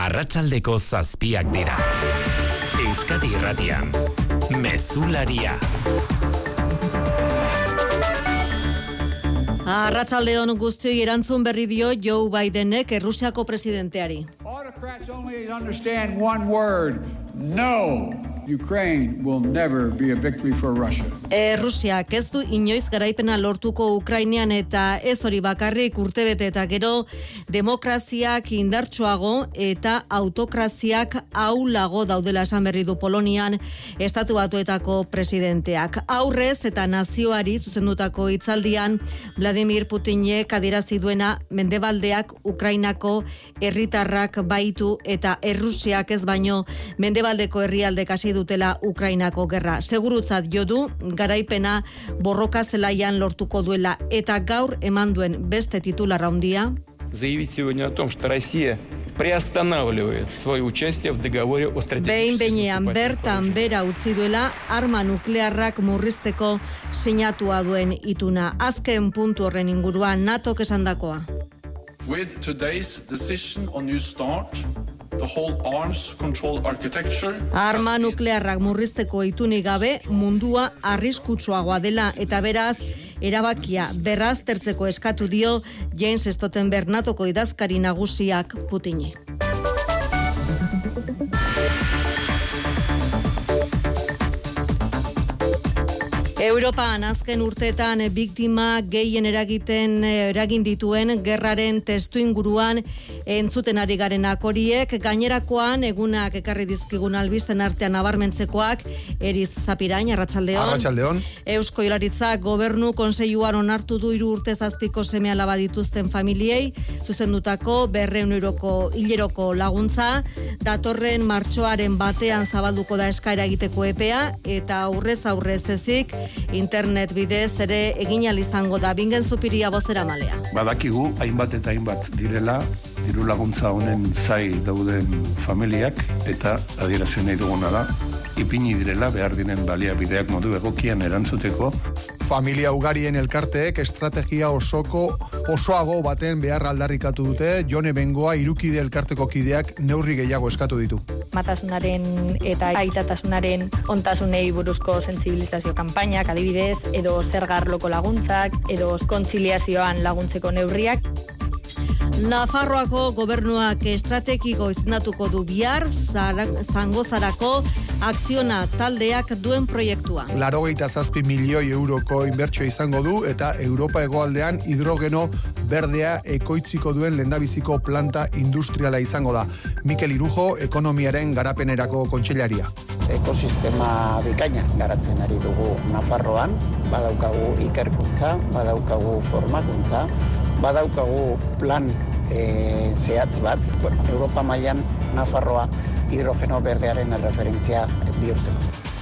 arratsaldeko zazpiak dira. Euskadi irratian, mezularia. Arratsaldeon guztioi erantzun berri dio Joe Bidenek Errusiako presidenteari. Autocrats only understand one word, no. Ukraine will never be a victory for Russia. E, Rusiak ez du inoiz garaipena lortuko Ukrainian eta ez hori bakarrik urtebete eta gero demokraziak indartsuago eta autokraziak aulago daudela esan berri du Polonian estatu batuetako presidenteak. Aurrez eta nazioari zuzendutako hitzaldian Vladimir Putinek adierazi duena mendebaldeak Ukrainako herritarrak baitu eta Errusiak ez baino mendebaldeko herrialde kasi dutela Ukrainako gerra. Segurutzat jo du garaipena borroka zelaian lortuko duela eta gaur eman duen beste titular handia. заявить сегодня о том, что Россия приостанавливает свое участие в договоре о Behin стратегическом behinean bertan bera utzi duela arma nuklearrak murrizteko sinatua duen ituna. Azken puntu horren inguruan NATOk esandakoa. With today's decision on New Start, the whole arms control architecture Arma nuklearrak murrizteko itunik gabe mundua arriskutsuagoa dela eta beraz erabakia berraz tertzeko eskatu dio James Stoltenberg natoko idazkari nagusiak Putini. Europan azken urteetan biktima gehien eragiten eragin dituen gerraren testu inguruan entzuten ari garenak horiek gainerakoan egunak ekarri dizkigun albisten artean nabarmentzekoak Eriz Zapirain arratsaldeon. Arratsaldeon. Eusko Jaurlaritza gobernu konseiluan onartu du hiru urte zazpiko seme alaba dituzten familiei zuzendutako 200 euroko hileroko laguntza datorren martxoaren batean zabalduko da eskaera egiteko epea eta aurrez aurrez ezik internet bidez ere egin izango da bingen zupiria bozera malea. Badakigu hainbat eta hainbat direla diru laguntza honen zai dauden familiak eta adierazen nahi duguna da ipini direla behar diren baliabideak modu egokian erantzuteko Familia ugarien elkarteek estrategia osoko osoago baten behar aldarrikatu dute, Jone Bengoa irukide elkarteko kideak neurri gehiago eskatu ditu. matasunaren eta aitatasunaren ontasunei buruzko sensibilizazio kanpainak adibidez, edo zergarloko laguntzak, edo kontziliazioan laguntzeko neurriak. Nafarroako gobernuak estrategiko izendatuko du bihar zara- zangozarako akziona taldeak duen proiektua. Larogeita zazpi milioi euroko inbertsio izango du eta Europa hegoaldean hidrogeno berdea ekoitziko duen lendabiziko planta industriala izango da. Mikel Irujo, ekonomiaren garapenerako kontseilaria. ekosistema bikaina garatzen ari dugu Nafarroan, badaukagu ikerkuntza, badaukagu formakuntza, badaukagu plan e, zehatz bat, bueno, Europa mailan Nafarroa hidrogeno berdearen referentzia bihurtzeko.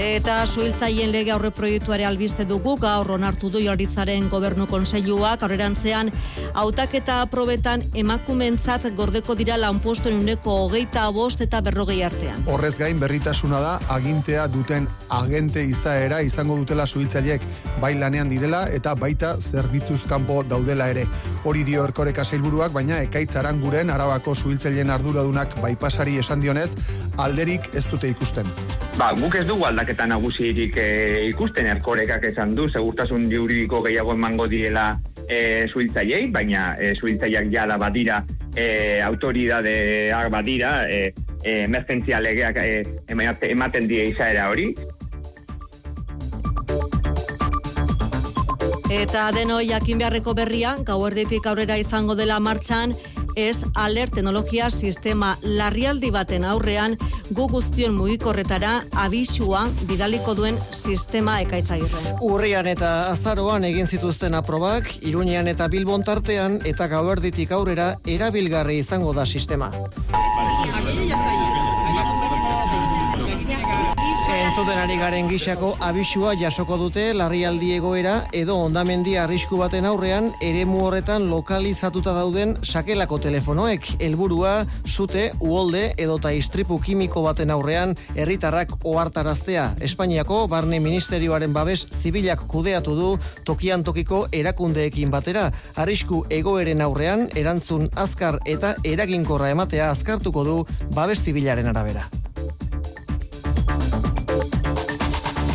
Eta suhiltzaien lege aurre proiektuare albiste dugu gaur onartu du Jaurlaritzaren Gobernu Kontseiluak aurrerantzean hautaketa probetan emakumentzat gordeko dira lanpostuen uneko hogeita bost eta berrogei artean. Horrez gain berritasuna da agintea duten agente izaera izango dutela suhiltzaileek bai lanean direla eta baita zerbitzuz kanpo daudela ere. Hori dio erkoreka sailburuak, baina ekaitz aranguren arabako suhiltzaileen arduradunak baipasari esan dionez, alderik ez dute ikusten. Ba, guk ez dugu aldaketa nagusirik e, ikusten erkorekak esan du, segurtasun juridiko gehiago emango direla e, suhiltzaileei, baina e, suhiltzaileak jala badira, e, autoridadeak badira, e, e, emergentzia legeak e, emate- ematen die izaera hori, Eta deno jakin beharreko berria, gauerditik aurrera izango dela martxan, ez alert teknologia sistema larrialdi baten aurrean gu guztion mugikorretara abisua bidaliko duen sistema ekaitzagirre. Urrian eta azaroan egin zituzten aprobak, Iruñean eta Bilbon tartean eta gauerditik aurrera erabilgarri izango da sistema. Entzuten ari garen gixako abisua jasoko dute larrialdi egoera edo ondamendi arrisku baten aurrean eremu horretan lokalizatuta dauden sakelako telefonoek. Helburua sute, uolde edota istripu kimiko baten aurrean herritarrak ohartaraztea. Espainiako barne ministerioaren babes zibilak kudeatu du tokian tokiko erakundeekin batera. Arrisku egoeren aurrean erantzun azkar eta eraginkorra ematea azkartuko du babes zibilaren arabera.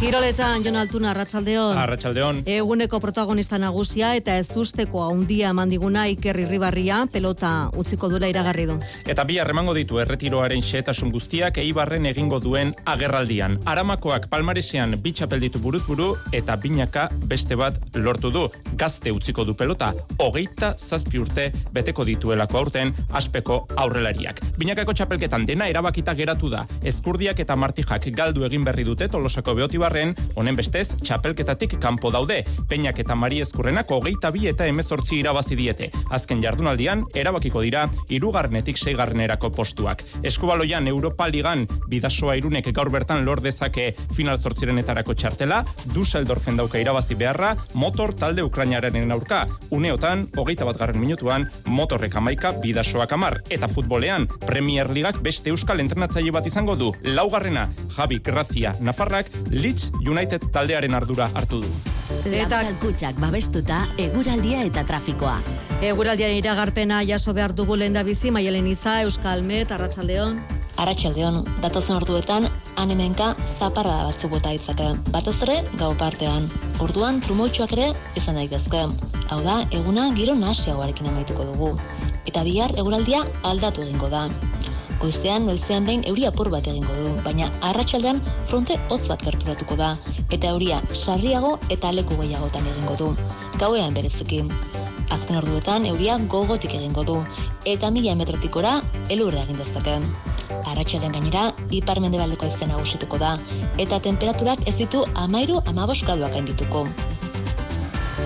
Kiroletan, Jon Altuna, Arratxaldeon. Arratxaldeon. Eguneko protagonista nagusia eta ez usteko haundia mandiguna Iker Irribarria pelota utziko duela iragarri du. Eta bi harremango ditu erretiroaren xetasun guztiak eibarren egingo duen agerraldian. Aramakoak palmaresean bitxapel ditu buruzburu eta binaka beste bat lortu du. Gazte utziko du pelota, hogeita zazpi urte beteko dituelako aurten aspeko aurrelariak. Binakako txapelketan dena erabakita geratu da. Ezkurdiak eta martijak galdu egin berri dute tolosako beotibarren, honen bestez, txapelketatik kanpo daude. Peñak eta Mari Ezkurrenak hogeita bi eta emezortzi irabazi diete. Azken jardunaldian, erabakiko dira, irugarnetik seigarrenerako postuak. Eskubaloian Europa Ligan bidasoa irunek gaur bertan lor dezake final zortzirenetarako txartela, Dusseldorfen dauka irabazi beharra, motor talde Ukrainaren aurka. Uneotan, hogeita bat garren minutuan, motorrek amaika bidasoak amar. Eta futbolean, Premier Ligak beste euskal entrenatzaile bat izango du. Laugarrena, Javi Grazia Nafarrak, Leeds United taldearen ardura hartu du. Eta kutsak babestuta eguraldia eta trafikoa. Eguraldiaren iragarpena jaso behar dugu lehen da bizi, Maialen Iza, Euskal Met, Arratxaldeon. Arratxaldeon, datozen orduetan, anemenka zaparra da batzuk bota itzake. Batez ere, gau partean. Orduan, trumoitzuak ere izan daitezke. Hau da, eguna giro nasiagoarekin amaituko dugu. Eta bihar eguraldia aldatu egingo da. Goizean, noizean behin euri apur bat egingo du, baina arratsaldean fronte hotz bat gerturatuko da, eta euria sarriago eta leku gehiagotan egingo du. Gauean bereziki. Azken orduetan euria gogotik egingo du, eta mila metrotikora elurra egin dezake. Arratxaldean gainera, ipar mendebaldeko aizten nagusituko da, eta temperaturak ez ditu amairu amabos graduak gaindituko.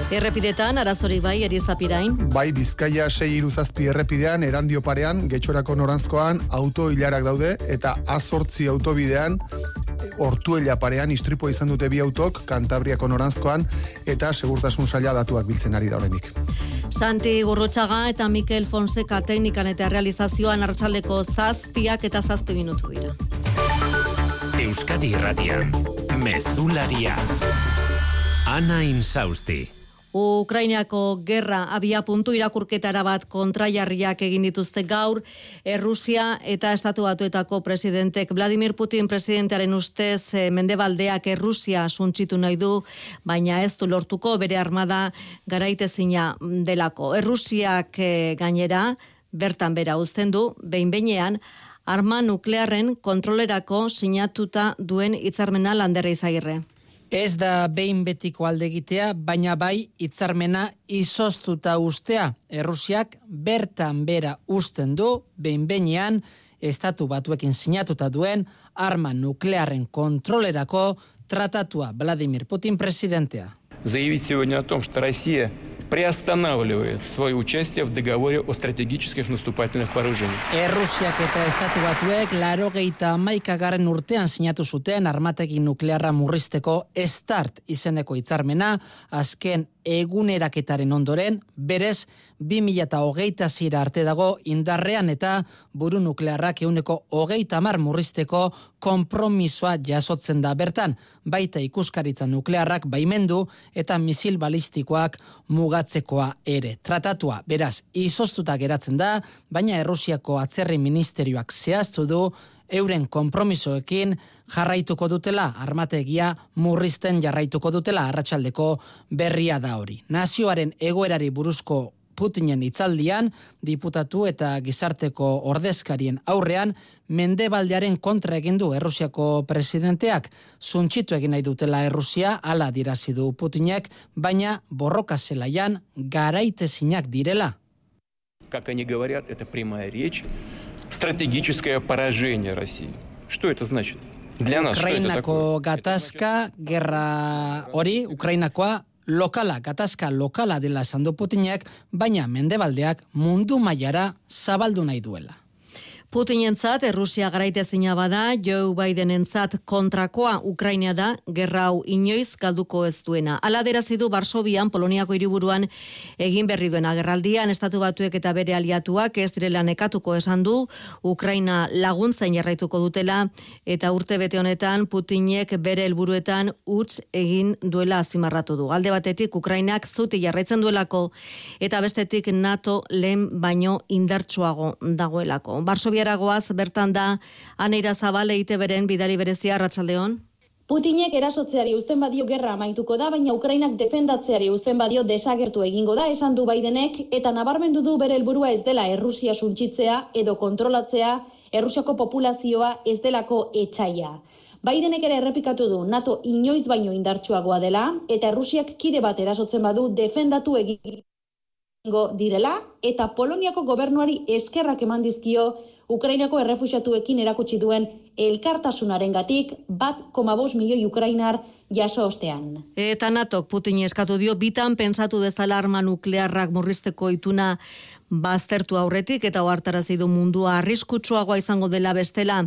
Errepidetan, arazorik bai, erizapirain. Bai, Bizkaia 6 iruzazpi errepidean, erandio parean, getxorako norantzkoan, auto hilarak daude, eta azortzi autobidean, ortuela parean, istripoa izan dute bi autok, Kantabriako norantzkoan, eta segurtasun saila datuak biltzen ari da horrenik. Santi Gurrutxaga eta Mikel Fonseca teknikan eta realizazioan hartzaldeko zazpiak eta zazpi minutu dira. Euskadi Irratian, Mezularia. Ana Insausti. Ukrainiako gerra abia puntu irakurketara bat kontraiarriak egin dituzte gaur, Errusia eta Estatu Batuetako presidentek Vladimir Putin presidentearen ustez eh, mendebaldeak Errusia suntxitu nahi du, baina ez du lortuko bere armada garaitezina delako. Errusiak eh, gainera, bertan bera uzten du, behin behinean, arma nuklearren kontrolerako sinatuta duen hitzarmena landera izagirre. Ez da behin betiko aldegitea, baina bai hitzarmena izoztuta ustea. Errusiak bertan bera usten du, behin behinean, estatu batuekin sinatuta duen arma nuklearren kontrolerako tratatua Vladimir Putin presidentea. Заявить сегодня о том, что Россия приостанавливает свое участие в договоре о стратегических наступательных вооружениях. Errusiak eta estatu batuek laro geita maikagaren urtean sinatu zuten armategi nuklearra murrizteko START izeneko hitzarmena azken eguneraketaren ondoren, berez, 2008 zira arte dago indarrean eta buru nuklearrak euneko hogeita mar murrizteko kompromisoa jasotzen da bertan, baita ikuskaritza nuklearrak baimendu eta misil balistikoak mugatzekoa ere. Tratatua, beraz, izoztuta geratzen da, baina Errusiako atzerri ministerioak zehaztu du, euren konpromisoekin jarraituko dutela armategia murrizten jarraituko dutela arratsaldeko berria da hori. Nazioaren egoerari buruzko Putinen itzaldian, diputatu eta gizarteko ordezkarien aurrean, mendebaldearen kontra egin du Errusiako presidenteak, zuntxitu egin nahi dutela Errusia, ala dirazi du Putinek, baina borroka zelaian garaitezinak direla. Как они говорят, это прямая речь. Стратегическое поражение России. Что это значит? Для нас что это Ukrainako такое? gatazka, gerra hori, Ukrainakoa, lokala, gatazka lokala dela esan du Putinek, baina mendebaldeak mundu mailara zabaldu nahi duela. Putinentzat Errusia garaitezina bada, Joe Bidenentzat kontrakoa Ukraina da, gerra hau inoiz galduko ez duena. Ala derazi du Barsobian, Poloniako hiriburuan egin berri duena gerraldian, estatu batuek eta bere aliatuak ez direla nekatuko esan du, Ukraina laguntzain jarraituko dutela, eta urte bete honetan Putinek bere helburuetan utz egin duela azpimarratu du. Alde batetik Ukrainak zuti jarraitzen duelako, eta bestetik NATO lehen baino indartsuago dagoelako. Barsobia Aragoaz bertan da Aneira Zabale beren bidali berezia Arratsaldeon. Putinek erasotzeari uzten badio gerra amaituko da, baina Ukrainak defendatzeari uzten badio desagertu egingo da, esan du Bidenek, eta nabarmendu du bere helburua ez dela Errusia suntsitzea edo kontrolatzea, Errusiako populazioa ez delako etxaia. Bidenek ere errepikatu du NATO inoiz baino indartsuagoa dela, eta Errusiak kide bat erasotzen badu defendatu egingo direla, eta Poloniako gobernuari eskerrak eman dizkio Ukrainako errefuxatuekin erakutsi duen elkartasunaren gatik bat koma milioi Ukrainar jaso ostean. Eta natok Putin eskatu dio bitan pensatu dezala arma nuklearrak murrizteko ituna baztertu aurretik eta ohartarazi du mundua arriskutsuagoa izango dela bestela.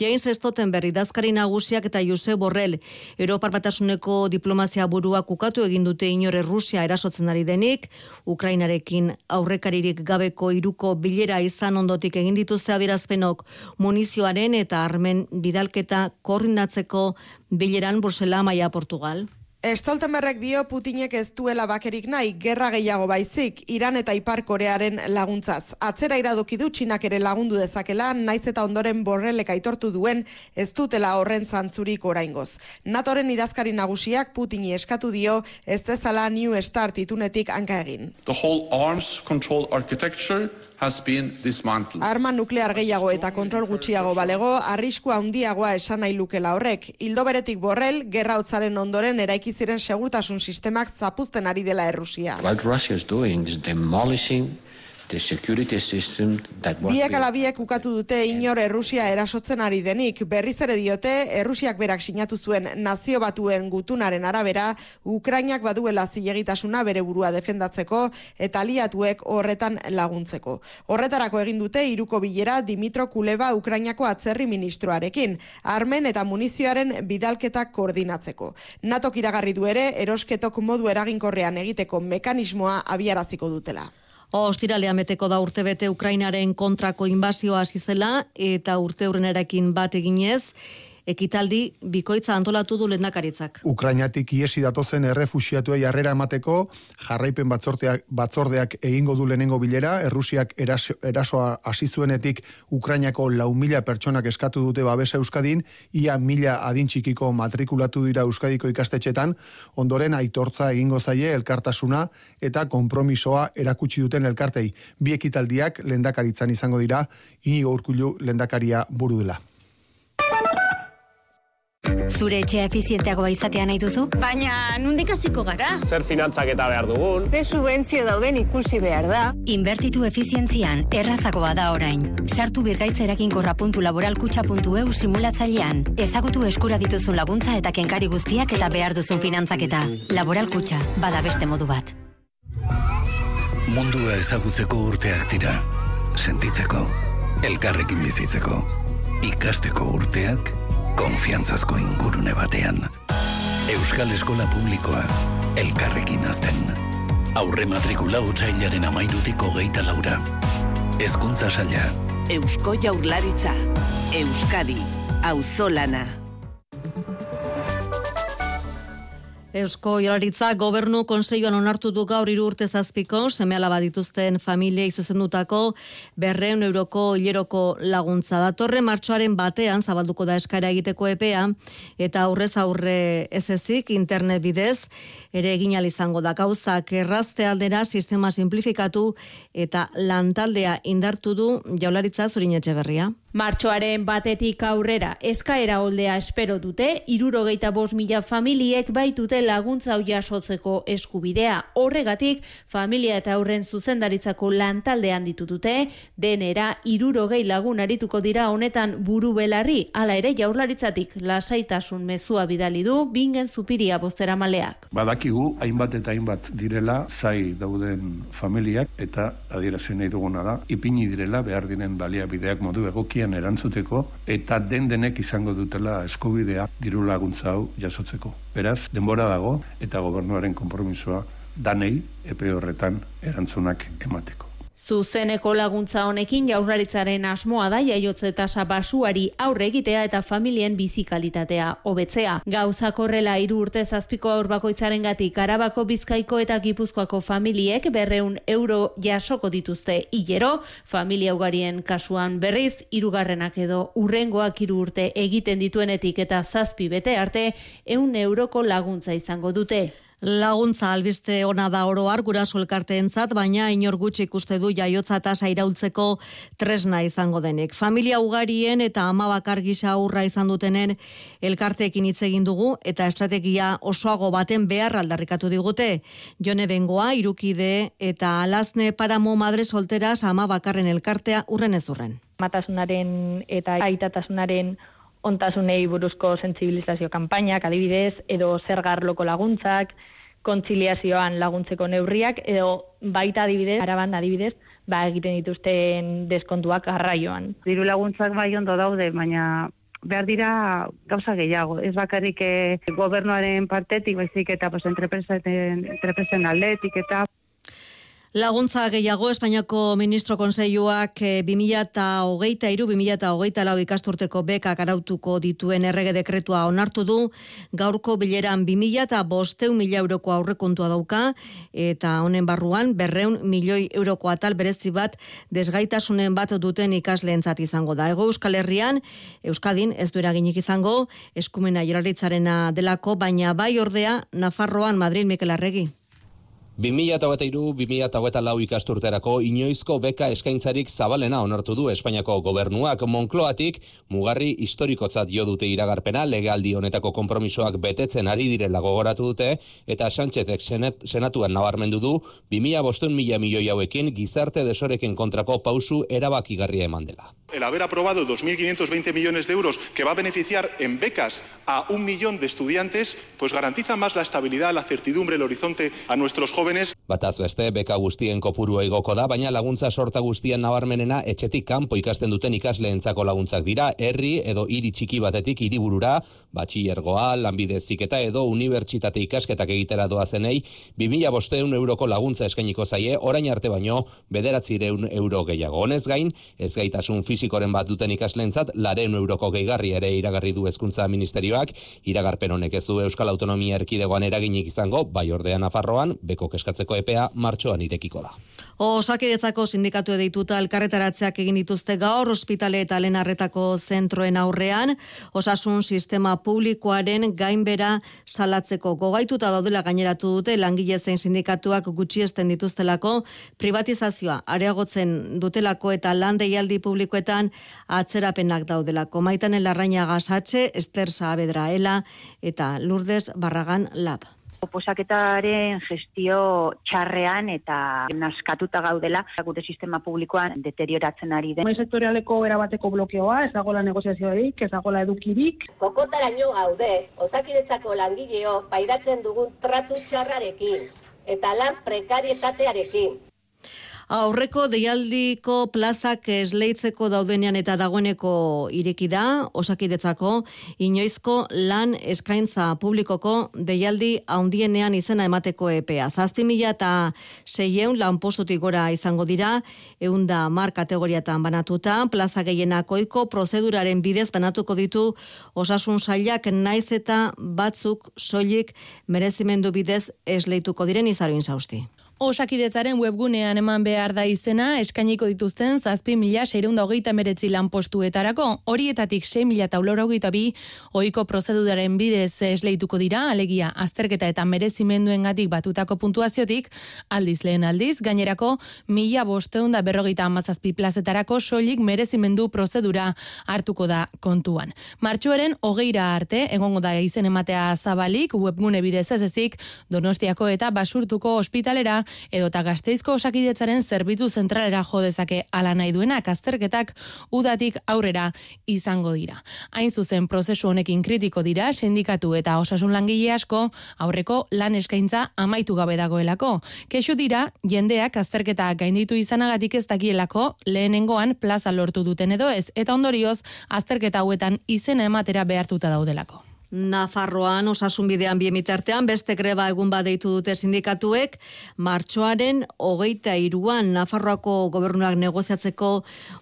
James Stoltenberg idazkari nagusiak eta Jose Borrell Europar Batasuneko diplomazia burua kukatu egin dute inore Rusia erasotzen ari denik, Ukrainarekin aurrekaririk gabeko iruko bilera izan ondotik egin dituzte abirazpenok munizioaren eta armen bidalketa koordinatzeko bileran Brusela Maia Portugal. Stoltenberrek dio Putinek ez duela bakerik nahi, gerra gehiago baizik, Iran eta Ipar Korearen laguntzaz. Atzera iradoki du txinak ere lagundu dezakela, naiz eta ondoren borrelek aitortu duen ez dutela horren zantzurik oraingoz. Natoren idazkari nagusiak Putini eskatu dio ez dezala New Start itunetik hanka egin. The whole arms control architecture has been dismantled. Arma nuklear gehiago eta kontrol gutxiago balego, arriskua handiagoa esan nahi lukela horrek. Hildo beretik borrel, gerra hotzaren ondoren eraiki ziren segurtasun sistemak zapuzten ari dela Errusia. What Russia is doing is demolishing the security system that Biek alabiek ukatu dute inor Errusia erasotzen ari denik. Berriz ere diote, Errusiak berak sinatu zuen nazio batuen gutunaren arabera, Ukrainak baduela zilegitasuna bere burua defendatzeko eta aliatuek horretan laguntzeko. Horretarako egin dute iruko bilera Dimitro Kuleba Ukrainako atzerri ministroarekin, armen eta munizioaren bidalketak koordinatzeko. Natok iragarri du ere, erosketok modu eraginkorrean egiteko mekanismoa abiaraziko dutela. Ostiralea meteko da urte bete Ukrainaren kontrako inbazioa hasi zela eta urte erakin bat eginez, ekitaldi bikoitza antolatu du lendakaritzak. Ukrainatik iesi datozen errefusiatuei harrera emateko, jarraipen batzordeak, batzordeak egingo du lehenengo bilera, Errusiak erasoa hasi zuenetik Ukrainako lau mila pertsonak eskatu dute babesa Euskadin, ia mila adintxikiko matrikulatu dira Euskadiko ikastetxetan, ondoren aitortza egingo zaie elkartasuna eta konpromisoa erakutsi duten elkartei. Bi ekitaldiak lendakaritzan izango dira, inigo urkulu lendakaria buru dela. Zure etxea efizienteagoa izatea nahi duzu? Baina, nundik hasiko gara? Zer finantzak eta behar dugun? Ze subentzio dauden ikusi behar da? Inbertitu efizientzian, errazagoa da orain. Sartu birgaitzerakin laboralkutxa.eu simulatzailean. Ezagutu eskura dituzun laguntza eta kenkari guztiak eta behar duzun finantzaketa. Laboralkutxa, bada beste modu bat. Mundua ezagutzeko urteak dira. Sentitzeko, elkarrekin bizitzeko, ikasteko urteak, konfiantzazko ingurune batean. Euskal Eskola Publikoa, elkarrekin azten. Aurre matrikula utxailaren amairutiko geita laura. Ezkuntza saia. Eusko jaurlaritza. Euskadi. Auzolana. Eusko Jolaritza gobernu konseioan onartu du gaur hiru urte zazpiko semeala badituzten familia izuzendutako berreun euroko hileroko laguntza datorre martxoaren batean zabalduko da eskaira egiteko epea eta aurrez aurre ez ezik internet bidez ere egin izango da gauzak errazte aldera sistema simplifikatu eta lantaldea indartu du Jaularitza zurin berria. Martxoaren batetik aurrera eskaera holdea espero dute, irurogeita bos mila familiek baitute laguntza hau jasotzeko eskubidea. Horregatik, familia eta aurren zuzendaritzako lantaldean ditutute, denera irurogei lagun arituko dira honetan buru belarri, ala ere jaurlaritzatik lasaitasun mezua bidali du, bingen zupiria bostera maleak. Badakigu, hainbat eta hainbat direla, zai dauden familiak, eta adierazen nahi duguna da, ipini direla, behar diren baliabideak modu egokien erantzuteko, eta den denek izango dutela eskubidea diru laguntza hau jasotzeko. Beraz, denbora dago, eta gobernuaren konpromisoa danei epe horretan erantzunak emateko. Zuzeneko laguntza honekin jaurlaritzaren asmoa da jaiotze tasa basuari aurre egitea eta familien bizikalitatea hobetzea. Gauza korrela hiru urte zazpiko aur bakoitzaren gatik Arabako Bizkaiko eta Gipuzkoako familiek berreun euro jasoko dituzte hilero, familia ugarien kasuan berriz, hirugarrenak edo urrengoak hiru urte egiten dituenetik eta zazpi bete arte, eun euroko laguntza izango dute. Laguntza albiste ona da oro har guraso elkarteentzat, baina inor gutxi ikuste du jaiotza tasa iraultzeko tresna izango denik. Familia ugarien eta ama bakar gisa aurra izan dutenen elkarteekin hitz egin dugu eta estrategia osoago baten behar aldarrikatu digute. Jone Bengoa, irukide eta alazne paramo madre solteras ama bakarren elkartea urren ez urren. Matasunaren eta aitatasunaren ontasunei buruzko sensibilizazio kanpainak adibidez, edo zergarloko laguntzak, kontziliazioan laguntzeko neurriak, edo baita adibidez, araban adibidez, ba egiten dituzten deskontuak garraioan. Diru laguntzak bai ondo daude, baina behar dira gauza gehiago. Ez bakarrik eh, gobernuaren partetik, baizik eta pues, entrepresen aldetik eta Laguntza gehiago Espainiako Ministro Konseiluak 2008 iru 2008 lau ikasturteko bekak arautuko dituen errege dekretua onartu du gaurko bileran 2000 eta bosteun mila euroko aurrekontua dauka eta honen barruan berreun milioi euroko atal berezi bat desgaitasunen bat duten ikasleentzat izango da. Ego Euskal Herrian, Euskadin ez du eraginik izango eskumena joraritzarena delako, baina bai ordea Nafarroan Madrid Mikel Arregi. 2008-2008 ikasturterako inoizko beka eskaintzarik zabalena onartu du Espainiako gobernuak Monkloatik mugarri historikotzat jo dute iragarpena legaldi honetako konpromisoak betetzen ari direla gogoratu dute eta Sánchezek senatuan nabarmendu du 2000 bostun mila milioi hauekin gizarte desoreken kontrako pausu erabakigarria eman dela. El haber aprobado 2.520 millones de euros que va a beneficiar en becas a un millón de estudiantes, pues garantiza más la estabilidad, la certidumbre, el horizonte a nuestros jóvenes jóvenes. Bataz beste, beka guztien kopuru igoko da, baina laguntza sorta guztien nabarmenena etxetik kanpo ikasten duten ikasleentzako laguntzak dira, herri edo hiri txiki batetik hiriburura, batxillergoa, lanbide ziketa edo unibertsitate ikasketak egitera doa zenei, 2000 bosteun euroko laguntza eskainiko zaie, orain arte baino, bederatzireun euro gehiago. Honez gain, ez gaitasun fizikoren bat duten ikasleentzat, laren euroko gehigarri ere iragarri du hezkuntza ministerioak, iragarpen honek ez du Euskal Autonomia Erkidegoan eraginik izango, bai ordean Nafarroan, beko eskatzeko epea martxoan irekiko da. Osakidetzako sindikatu edituta elkarretaratzeak egin dituzte gaur ospitale eta lenarretako zentroen aurrean, osasun sistema publikoaren gainbera salatzeko gogaituta daudela gaineratu dute langile zein sindikatuak gutxiesten dituztelako privatizazioa areagotzen dutelako eta lan deialdi publikoetan atzerapenak daudelako. Maitan larraina gasatxe, Ester Saabedraela eta Lourdes Barragan Lab. Oposaketaren gestio txarrean eta naskatuta gaudela gure sistema publikoan deterioratzen ari den. Mai sektorialeko erabateko blokeoa, ez dagoela negoziazioarik, ez dagoela edukirik. Kokotaraino gaude, osakidetzako langileo pairatzen dugun tratu txarrarekin eta lan prekarietatearekin. Aurreko deialdiko plazak esleitzeko daudenean eta dagoeneko ireki da, osakidetzako inoizko lan eskaintza publikoko deialdi haundienean izena emateko. Zazti mila eta seieun lan postutik gora izango dira, eunda mar kategoriatan banatuta, plaza gehienakoiko prozeduraren bidez banatuko ditu osasun sailak naiz eta batzuk soilik merezimendu bidez esleituko diren izaroin zausti. Osakidetzaren webgunean eman behar da izena eskainiko dituzten zazpi mila seirunda hogeita meretzi lanpostuetarako. Horietatik 6 mila taulora hogeita bi oiko prozeduraren bidez esleituko dira, alegia azterketa eta merezimenduen gatik batutako puntuaziotik, aldiz lehen aldiz, gainerako mila bosteunda berrogeita amazazpi plazetarako soilik merezimendu prozedura hartuko da kontuan. Martxuaren hogeira arte, egongo da izen ematea zabalik, webgune bidez ez ezik, donostiako eta basurtuko ospitalera edota gazteizko osakidetzaren zerbitzu zentralera jo dezake ala nahi duenak azterketak udatik aurrera izango dira. Hain zuzen prozesu honekin kritiko dira sindikatu eta osasun langile asko aurreko lan eskaintza amaitu gabe dagoelako. Kexu dira jendeak azterketa gainditu izanagatik ez dakielako lehenengoan plaza lortu duten edo ez eta ondorioz azterketa hauetan izena ematera behartuta daudelako. Nafarroan osasun bidean biemitartean beste greba egun badeitu dute sindikatuek. Martxoaren hogeita iruan Nafarroako gobernuak negoziatzeko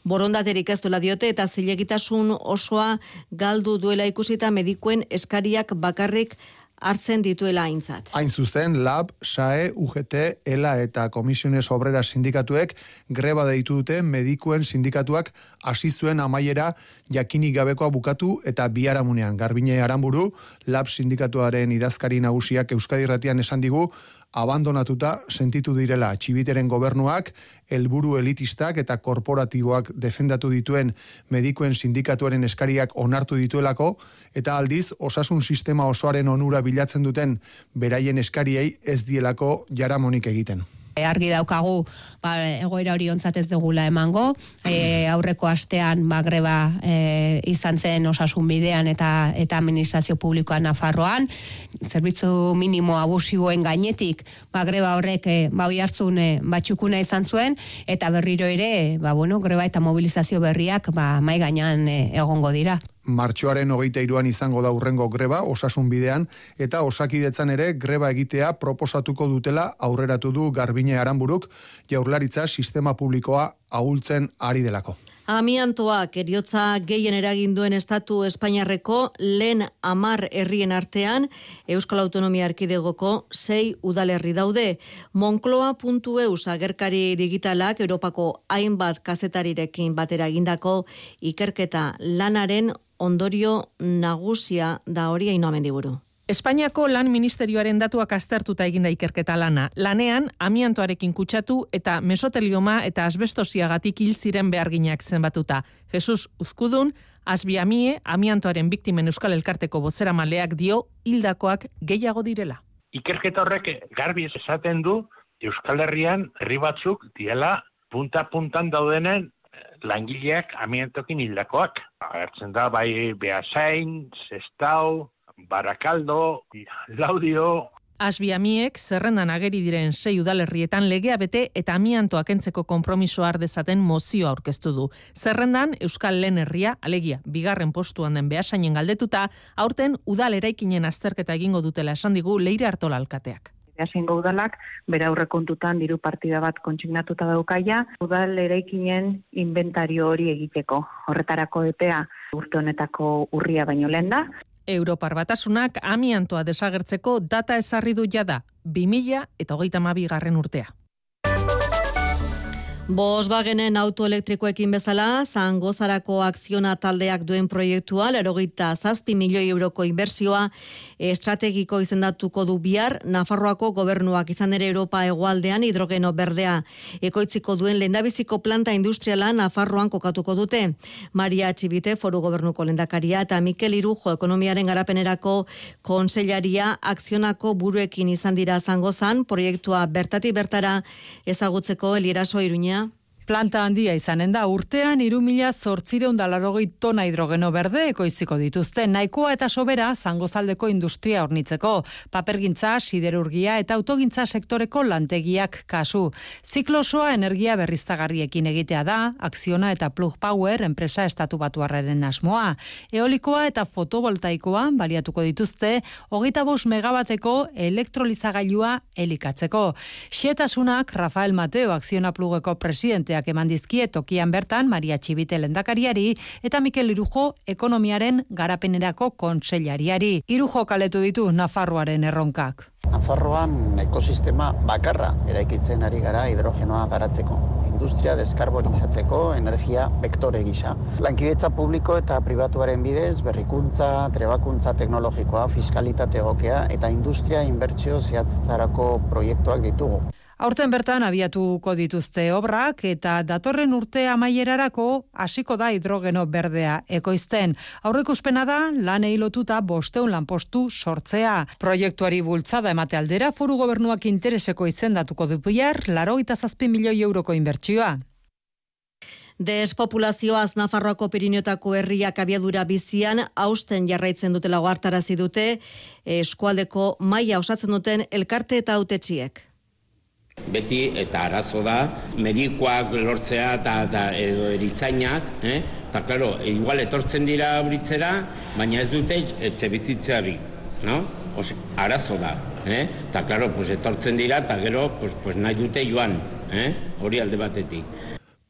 borondaterik ez duela diote eta zilegitasun osoa galdu duela ikusita medikuen eskariak bakarrik hartzen dituela aintzat. Hain zuzen, LAB, SAE, UGT, ELA eta Komisiones Obrera Sindikatuek greba deitu dute medikuen sindikatuak hasi zuen amaiera jakinik gabekoa bukatu eta biharamunean. Garbine Aramburu, LAB sindikatuaren idazkari nagusiak Euskadi Ratian esan digu, abandonatuta sentitu direla txibiteren gobernuak, helburu elitistak eta korporatiboak defendatu dituen medikuen sindikatuaren eskariak onartu dituelako, eta aldiz osasun sistema osoaren onura bilatzen duten beraien eskariei ez dielako jaramonik egiten. E, argi daukagu ba, egoera hori ontzat ez dugula emango, e, aurreko astean ba, greba e, izan zen osasun bidean eta eta administrazio publikoan Nafarroan, zerbitzu minimo abusiboen gainetik ba, greba horrek e, ba, hartzun e, batxukuna izan zuen, eta berriro ere ba, bueno, greba eta mobilizazio berriak ba, mai gainean e, egongo dira martxoaren hogeita iruan izango da urrengo greba osasun bidean eta osakidetzan ere greba egitea proposatuko dutela aurreratu du Garbine Aranburuk jaurlaritza sistema publikoa ahultzen ari delako. Amiantoak eriotza gehien eragin duen estatu Espainiarreko lehen amar herrien artean Euskal Autonomia Arkidegoko sei udalerri daude. Moncloa.eus agerkari digitalak Europako hainbat kazetarirekin batera egindako ikerketa lanaren ondorio nagusia da hori haino amendiburu. Espainiako lan ministerioaren datuak aztertuta eginda ikerketa lana. Lanean, amiantoarekin kutsatu eta mesotelioma eta asbestosiagatik hil ziren beharginak zenbatuta. Jesus Uzkudun, asbiamie, amiantoaren biktimen euskal elkarteko bozera maleak dio hildakoak gehiago direla. Ikerketa horrek garbi esaten du Euskal Herrian herri batzuk diela punta-puntan daudenen langileak amientokin hildakoak. Agertzen da, bai, Beasain, Sestau, Barakaldo, Laudio... Asbiamiek zerrendan ageri diren sei udalerrietan legea bete eta amiantoak entzeko konpromiso dezaten mozio aurkeztu du. Zerrendan Euskal Lehen Herria, alegia, bigarren postuan den behasainen galdetuta, aurten udal eraikinen azterketa egingo dutela esan digu leire hartola alkateak zein udalak bera aurrekontutan diru partida bat kontsignatuta daukaia, udal eraikinen inventario hori egiteko. Horretarako epea urte honetako urria baino lehen da. Europar batasunak amiantoa desagertzeko data ezarri du jada, 2000 eta hogeita garren urtea. Volkswagenen autoelektrikoekin bezala, zangozarako akziona taldeak duen proiektua, lerogita zazti milioi euroko inbersioa estrategiko izendatuko du bihar, Nafarroako gobernuak izan ere Europa egualdean hidrogeno berdea ekoitziko duen lendabiziko planta industriala Nafarroan kokatuko dute. Maria Txibite, foru gobernuko lendakaria, eta Mikel Irujo, ekonomiaren garapenerako konsellaria akzionako buruekin izan dira zangozan, proiektua bertati bertara ezagutzeko elieraso iruña Planta handia izanen da urtean iru mila zortzireun dalarogei tona hidrogeno berde ekoiziko dituzte. Naikoa eta sobera zangozaldeko industria hornitzeko. Papergintza, siderurgia eta autogintza sektoreko lantegiak kasu. Ziklosoa energia berriztagarriekin egitea da, akziona eta plug power enpresa estatu batuarraren asmoa. Eolikoa eta fotovoltaikoa baliatuko dituzte, hogeita bos megabateko elektrolizagailua elikatzeko. Xietasunak Rafael Mateo akziona plugeko presidente eskubideak eman dizkie tokian bertan Maria Txibite lendakariari eta Mikel Irujo ekonomiaren garapenerako kontseilariari. Irujo kaletu ditu Nafarroaren erronkak. Nafarroan ekosistema bakarra eraikitzen ari gara hidrogenoa garatzeko. Industria deskarbonizatzeko energia vektore gisa. Lankidetza publiko eta pribatuaren bidez berrikuntza, trebakuntza teknologikoa, fiskalitate egokea eta industria inbertsio zehatzarako proiektuak ditugu. Aurten bertan abiatuko dituzte obrak eta datorren urte amaierarako hasiko da hidrogeno berdea ekoizten. Aurrekuspena da lan lotuta bosteun lanpostu sortzea. Proiektuari bultzada emate aldera foru gobernuak intereseko izendatuko du bihar, laro eta zazpi milioi euroko inbertsioa. Despopulazioaz Nafarroako Pirinotako herriak abiadura bizian hausten jarraitzen dutela goartarazi dute eskualdeko maila osatzen duten elkarte eta autetxiek. Beti eta arazo da, medikoak lortzea eta, eta edo eritzainak, eh? eta klaro, igual etortzen dira britzera, baina ez dute etxe bizitzeari, no? Ose, arazo da, eh? eta klaro, pues, etortzen dira eta gero pues, pues, nahi dute joan, eh? hori alde batetik.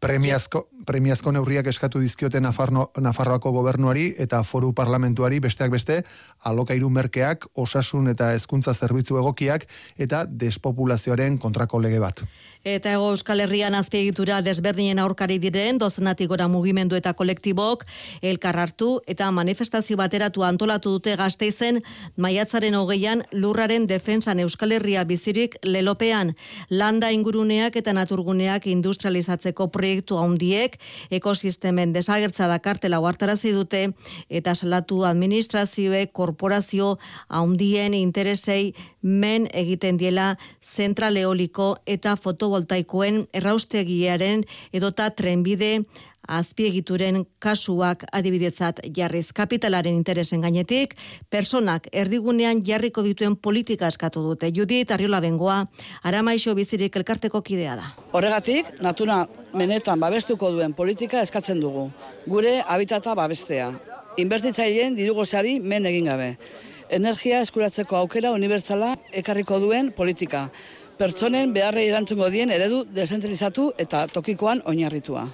Premiazko, premiazko neurriak eskatu dizkiote Nafarno, Nafarroako gobernuari eta foru parlamentuari besteak beste alokairu merkeak, osasun eta hezkuntza zerbitzu egokiak eta despopulazioaren kontrako lege bat. Eta ego Euskal Herrian azpiegitura desberdinen aurkari diren dozenatik gora mugimendu eta kolektibok elkar hartu eta manifestazio bateratu antolatu dute gazteizen maiatzaren hogeian lurraren defensan Euskal Herria bizirik lelopean landa inguruneak eta naturguneak industrializatzeko proiektu handiek ekosistemen desagertza dakartela huartarazi dute eta salatu administrazioe korporazio handien interesei men egiten diela zentral eoliko eta fotovoltaikoen erraustegiaren edota trenbide azpiegituren kasuak adibidetzat jarriz kapitalaren interesen gainetik, personak erdigunean jarriko dituen politika eskatu dute. Judit Arriola Bengoa, Aramaixo bizirik elkarteko kidea da. Horregatik, natura menetan babestuko duen politika eskatzen dugu. Gure habitata babestea. Inbertitzaileen dirugosari men egin gabe energia eskuratzeko aukera unibertsala ekarriko duen politika. Pertsonen beharrei erantzungo dien eredu desentralizatu eta tokikoan oinarritua.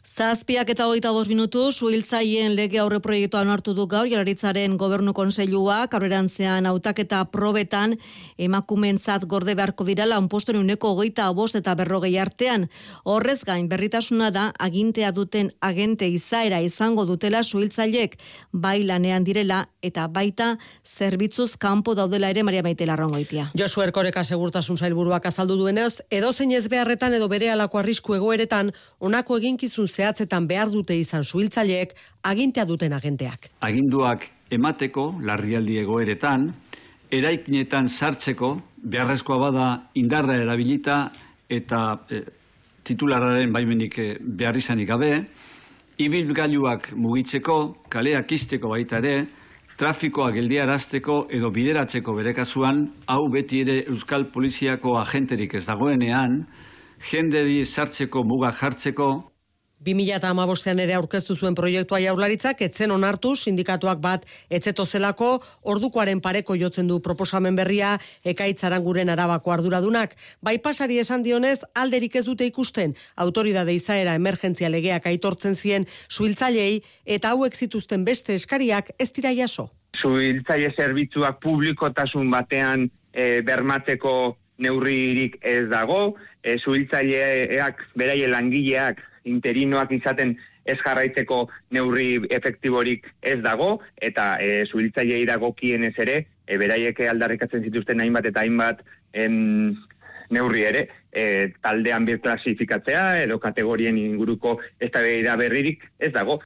Zazpiak eta hogeita bost minutu, suhiltzaien lege aurre proiektuan hartu du gaur, jalaritzaren gobernu konseilua, karrerantzean autaketa probetan, emakumentzat gorde beharko dira lanposten uneko hogeita bost eta berrogei artean. Horrez gain, berritasuna da, agintea duten agente izaera izango dutela suhiltzailek, bai lanean direla, eta baita zerbitzuz kanpo daudela ere Maria Maite Larrongoitia. Josu Erkoreka segurtasun zailburuak azaldu duenez, edo zein ez beharretan edo bere alako arrisku egoeretan, onako eginkizun zehatzetan behar dute izan suhiltzaileek agintea duten agenteak. Aginduak emateko larrialdi egoeretan, eraikinetan sartzeko beharrezkoa bada indarra erabilita eta e, titulararen baimenik e, behar izanik gabe, ibilgailuak mugitzeko, kaleak izteko baita ere, trafikoa geldiarazteko edo bideratzeko bere kasuan, hau beti ere Euskal Poliziako agenterik ez dagoenean, jenderi sartzeko muga jartzeko 2008an ere aurkeztu zuen proiektua jaurlaritzak etzen onartu sindikatuak bat etzeto zelako ordukoaren pareko jotzen du proposamen berria ekaitzaran guren arabako arduradunak. Bai pasari esan dionez alderik ez dute ikusten autoridade izaera emergentzia legeak aitortzen zien suhiltzailei eta hauek zituzten beste eskariak ez dira jaso. Suhiltzaile zerbitzuak publikotasun batean e, bermatzeko neurririk ez dago, e, suhiltzaileak beraie langileak interinoak izaten ez jarraitzeko neurri efektiborik ez dago, eta e, zuhiltzailei dago ez ere, e, beraiek aldarrikatzen zituzten hainbat eta hainbat em, neurri ere, e, taldean bir klasifikatzea, edo kategorien inguruko ez da berririk ez dago.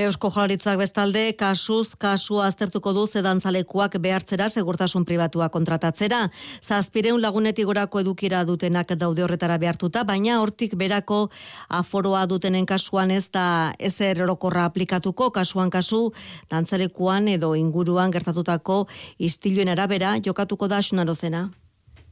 Eusko Jaurlaritzak bestalde kasuz kasua aztertuko du zedantzalekuak behartzera segurtasun pribatua kontratatzera. Zazpireun lagunetik gorako edukira dutenak daude horretara behartuta, baina hortik berako aforoa dutenen kasuan ez da ezer orokorra aplikatuko kasuan kasu dantzalekuan edo inguruan gertatutako istiluen arabera jokatuko da sunarozena.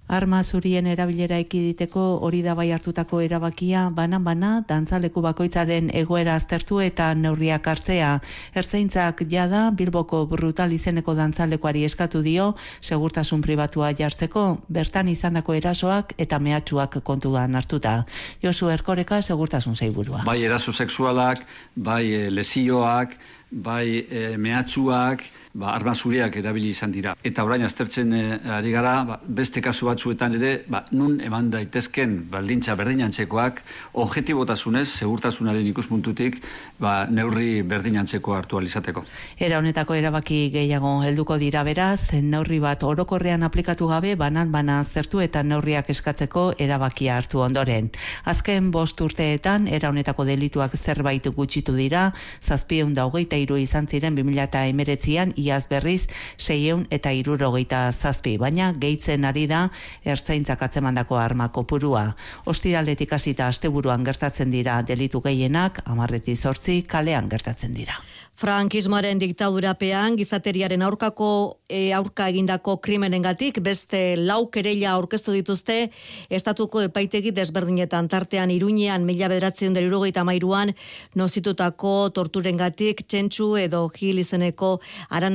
Arma zurien erabilera ekiditeko hori da bai hartutako erabakia banan bana dantzaleku bakoitzaren egoera aztertu eta neurriak hartzea. Ertzaintzak jada Bilboko brutal izeneko dantzalekuari eskatu dio segurtasun pribatua jartzeko bertan izandako erasoak eta mehatxuak kontuan hartuta. Josu Erkoreka segurtasun zeiburua. Bai eraso sexualak, bai eh, lesioak, bai e, mehatxuak, ba, arma zuriak erabili izan dira. Eta orain aztertzen e, ari gara, ba, beste kasu batzuetan ere, ba, nun eman daitezken baldintza berdinantzekoak, objetibotasunez, segurtasunaren ikuspuntutik, ba, neurri berdinantzeko hartu alizateko. Era honetako erabaki gehiago helduko dira beraz, neurri bat orokorrean aplikatu gabe, banan bana zertu eta neurriak eskatzeko erabakia hartu ondoren. Azken bost urteetan, era honetako delituak zerbait gutxitu dira, zazpieun da hogeita iru izan ziren 2008an iaz berriz seieun eta irurogeita zazpi, baina gehitzen ari da ertzaintzak atzemandako arma kopurua. Ostiraletik hasita asteburuan gertatzen dira delitu gehienak, amarreti zortzi kalean gertatzen dira. Frankismoaren diktadurapean gizateriaren aurkako e, aurka egindako krimenengatik beste lau kereila aurkeztu dituzte estatuko epaitegi desberdinetan tartean bederatzen derirogeita mairuan nozitutako torturengatik txentxu edo gil izeneko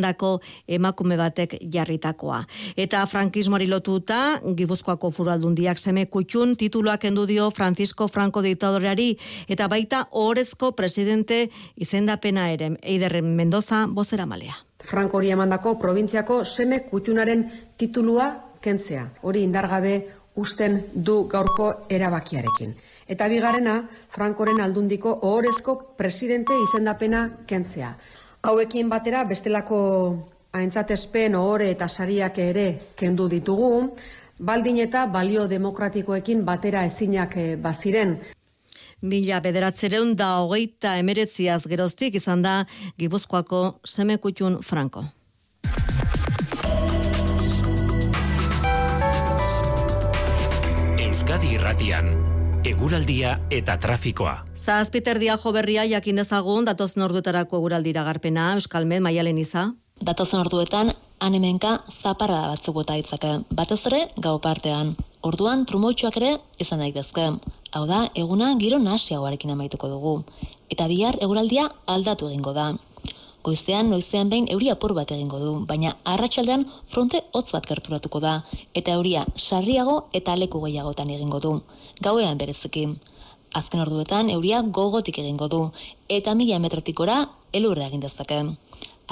arandako emakume batek jarritakoa. Eta frankismoari lotuta Gipuzkoako furaldundiak seme kutxun tituluak endu dio Francisco Franco diktadoreari eta baita orezko presidente izendapena ere Eider Mendoza bozera malea. Franco hori emandako provintziako seme kutxunaren titulua kentzea. Hori indargabe usten du gaurko erabakiarekin. Eta bigarrena, Frankoren aldundiko ohorezko presidente izendapena kentzea. Hauekin batera, bestelako aintzatespen ohore eta sariak ere kendu ditugu, baldin eta balio demokratikoekin batera ezinak eh, baziren. Mila bederatzereun da hogeita emeretziaz geroztik izan da Gipuzkoako semekutxun Franco. Euskadi irratian, eguraldia eta trafikoa. Zazpiter dia berria jakin dezagun datoz norduetarako eguraldira garpena, Euskalmen, maialen iza. Datozen orduetan, anemenka zaparra batzuk bota itzake, batez ere gau partean. Orduan, trumoitxuak ere izan daitezke. Hau da, eguna giro nasiagoarekin amaituko dugu. Eta bihar eguraldia aldatu egingo da. Goizean, noizean behin euria apur bat egingo du, baina arratsaldean fronte hotz bat gerturatuko da, eta euria sarriago eta leku gehiagotan egingo du. Gauean bereziki. Azken orduetan euria gogotik egingo du, eta mila metrotikora elurra egin dezake.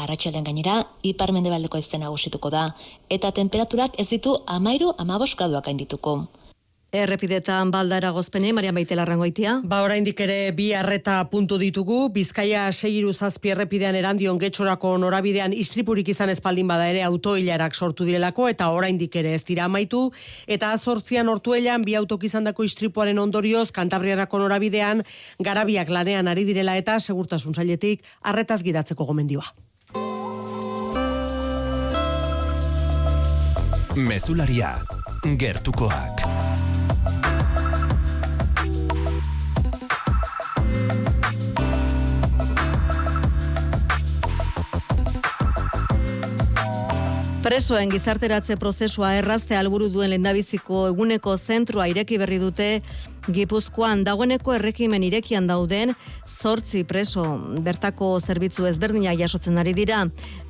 Arratxaldean gainera, ipar mendebaldeko ezten nagusituko da, eta temperaturak ez ditu amairu amabos graduak dituko. Errepidetan balda eragozpene, Maria Maite Larrangoitia. Ba, oraindik ere bi arreta puntu ditugu, Bizkaia segiru zazpi errepidean erandion getxorako norabidean istripurik izan espaldin bada ere autoilarak sortu direlako, eta oraindik ere ez dira amaitu, eta azortzian ortuelan bi autok izan dako istripuaren ondorioz, kantabriarako norabidean, garabiak lanean ari direla eta segurtasun zailetik arretaz gidatzeko gomendioa. Mezularia, gertukoak. Presoen gizarteratze prozesua errazte alburu duen lendabiziko eguneko zentrua ireki berri dute Gipuzkoan dagoeneko errekimen irekian dauden zortzi preso bertako zerbitzu ezberdinak jasotzen ari dira.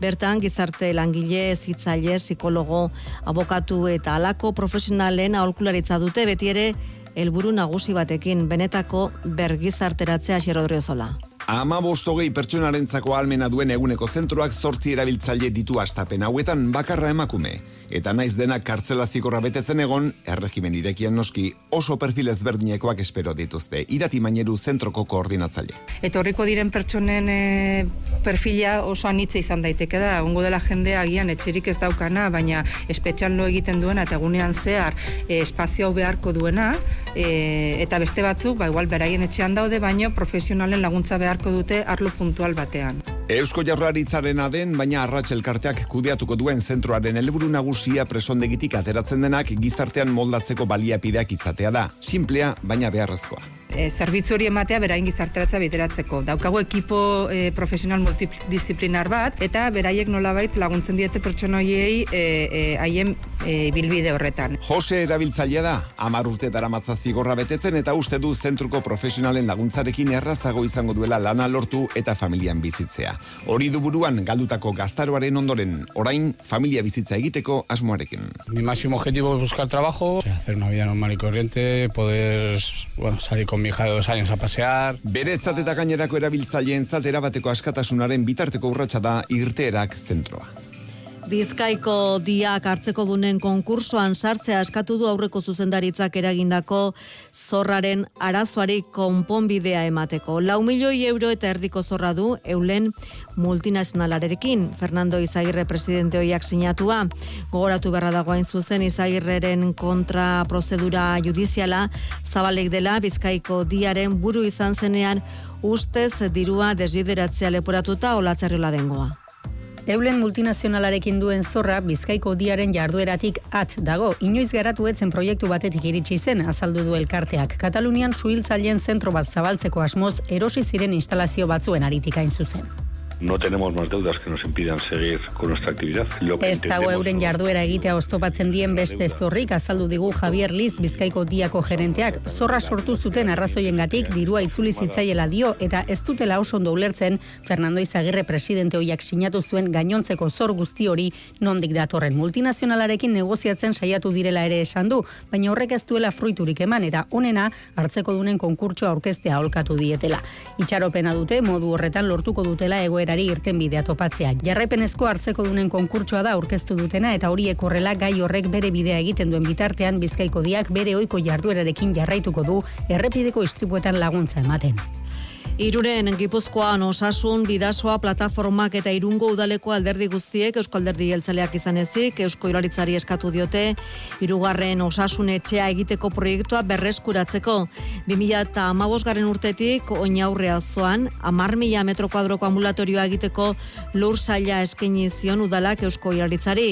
Bertan gizarte langile, zitzaile, psikologo, abokatu eta alako profesionalen aholkularitza dute beti ere helburu nagusi batekin benetako bergizarteratzea xerodriozola. Ama bostogei pertsonarentzako almena duen eguneko zentroak zortzi erabiltzaile ditu astapen hauetan bakarra emakume eta naiz denak kartzela zikorra betetzen egon, erregimen irekian noski oso perfil ezberdinekoak espero dituzte, irati maineru zentroko koordinatzaile. Eta horriko diren pertsonen e, perfila oso anitza izan daiteke da, ongo dela jendea agian etxerik ez daukana, baina espetxan lo egiten duena eta egunean zehar e, espazio beharko duena, e, eta beste batzuk, ba, igual beraien etxean daude, baina profesionalen laguntza beharko dute arlo puntual batean. Eusko Jaurlaritzaren den, baina arratxelkarteak kudeatuko duen zentroaren helburu nagusia presondegitik ateratzen denak gizartean moldatzeko baliapideak izatea da. Simplea, baina beharrezkoa. e, zerbitzu hori ematea berain gizarteratza bideratzeko. Daukagu ekipo e, profesional multidisciplinar bat eta beraiek nolabait laguntzen diete pertsonoiei e, haien e, bilbide horretan. Jose erabiltzailea da, amar urte dara zigorra betetzen eta uste du zentruko profesionalen laguntzarekin errazago izango duela lana lortu eta familian bizitzea. Hori du buruan galdutako gaztaroaren ondoren, orain familia bizitza egiteko asmoarekin. Mi máximo objetivo es buscar trabajo, hacer una vida normal y corriente, poder bueno, salir con mi hija de dos años a pasear. Bere eta gainerako erabiltzaileen zatera bateko askatasunaren bitarteko urratsa da irteerak zentroa. Bizkaiko diak hartzeko dunen konkursoan sartzea eskatu du aurreko zuzendaritzak eragindako zorraren arazoari konponbidea emateko. Lau milioi euro eta erdiko zorra du eulen multinazionalarekin. Fernando Izagirre presidente hoiak sinatua. Gogoratu berra dagoain zuzen Izagirreren kontra prozedura judiziala zabalek dela Bizkaiko diaren buru izan zenean ustez dirua desbideratzea leporatuta olatzarriola bengoa. Eulen multinazionalarekin duen zorra Bizkaiko diaren jardueratik at dago. Inoiz garatu etzen proiektu batetik iritsi zen azaldu du elkarteak. Katalunian suhiltzaileen zentro bat zabaltzeko asmoz erosi ziren instalazio batzuen aritikain zuzen no tenemos más deudas que nos impidan seguir con nuestra actividad. Lo que ez dago euren jarduera egitea oztopatzen dien beste zorrik azaldu digu Javier Liz Bizkaiko diako gerenteak zorra sortu zuten arrazoiengatik dirua itzuli zitzaiela dio eta ez dutela oso ondo ulertzen Fernando Izagirre presidente hoiak sinatu zuen gainontzeko zor guzti hori nondik datorren multinazionalarekin negoziatzen saiatu direla ere esan du, baina horrek ez duela fruiturik eman eta onena hartzeko dunen konkurtsoa aurkeztea aholkatu dietela. Itxaropena dute modu horretan lortuko dutela egoera egoerari irten bidea topatzea. Jarraipenezko hartzeko dunen konkurtsoa da aurkeztu dutena eta horiek horrela gai horrek bere bidea egiten duen bitartean bizkaiko diak bere ohiko jarduerarekin jarraituko du errepideko istripuetan laguntza ematen. Iruren Gipuzkoan osasun bidasoa plataformak eta irungo udaleko alderdi guztiek Eusko Alderdi Jeltzaleak izan ezik, Eusko Iraritzari eskatu diote, irugarren osasun etxea egiteko proiektua berreskuratzeko. 2000 eta amabosgarren urtetik, oinaurrea zoan, amar mila metro kuadroko ambulatorioa egiteko lur saila eskeni zion udalak Eusko Iraritzari.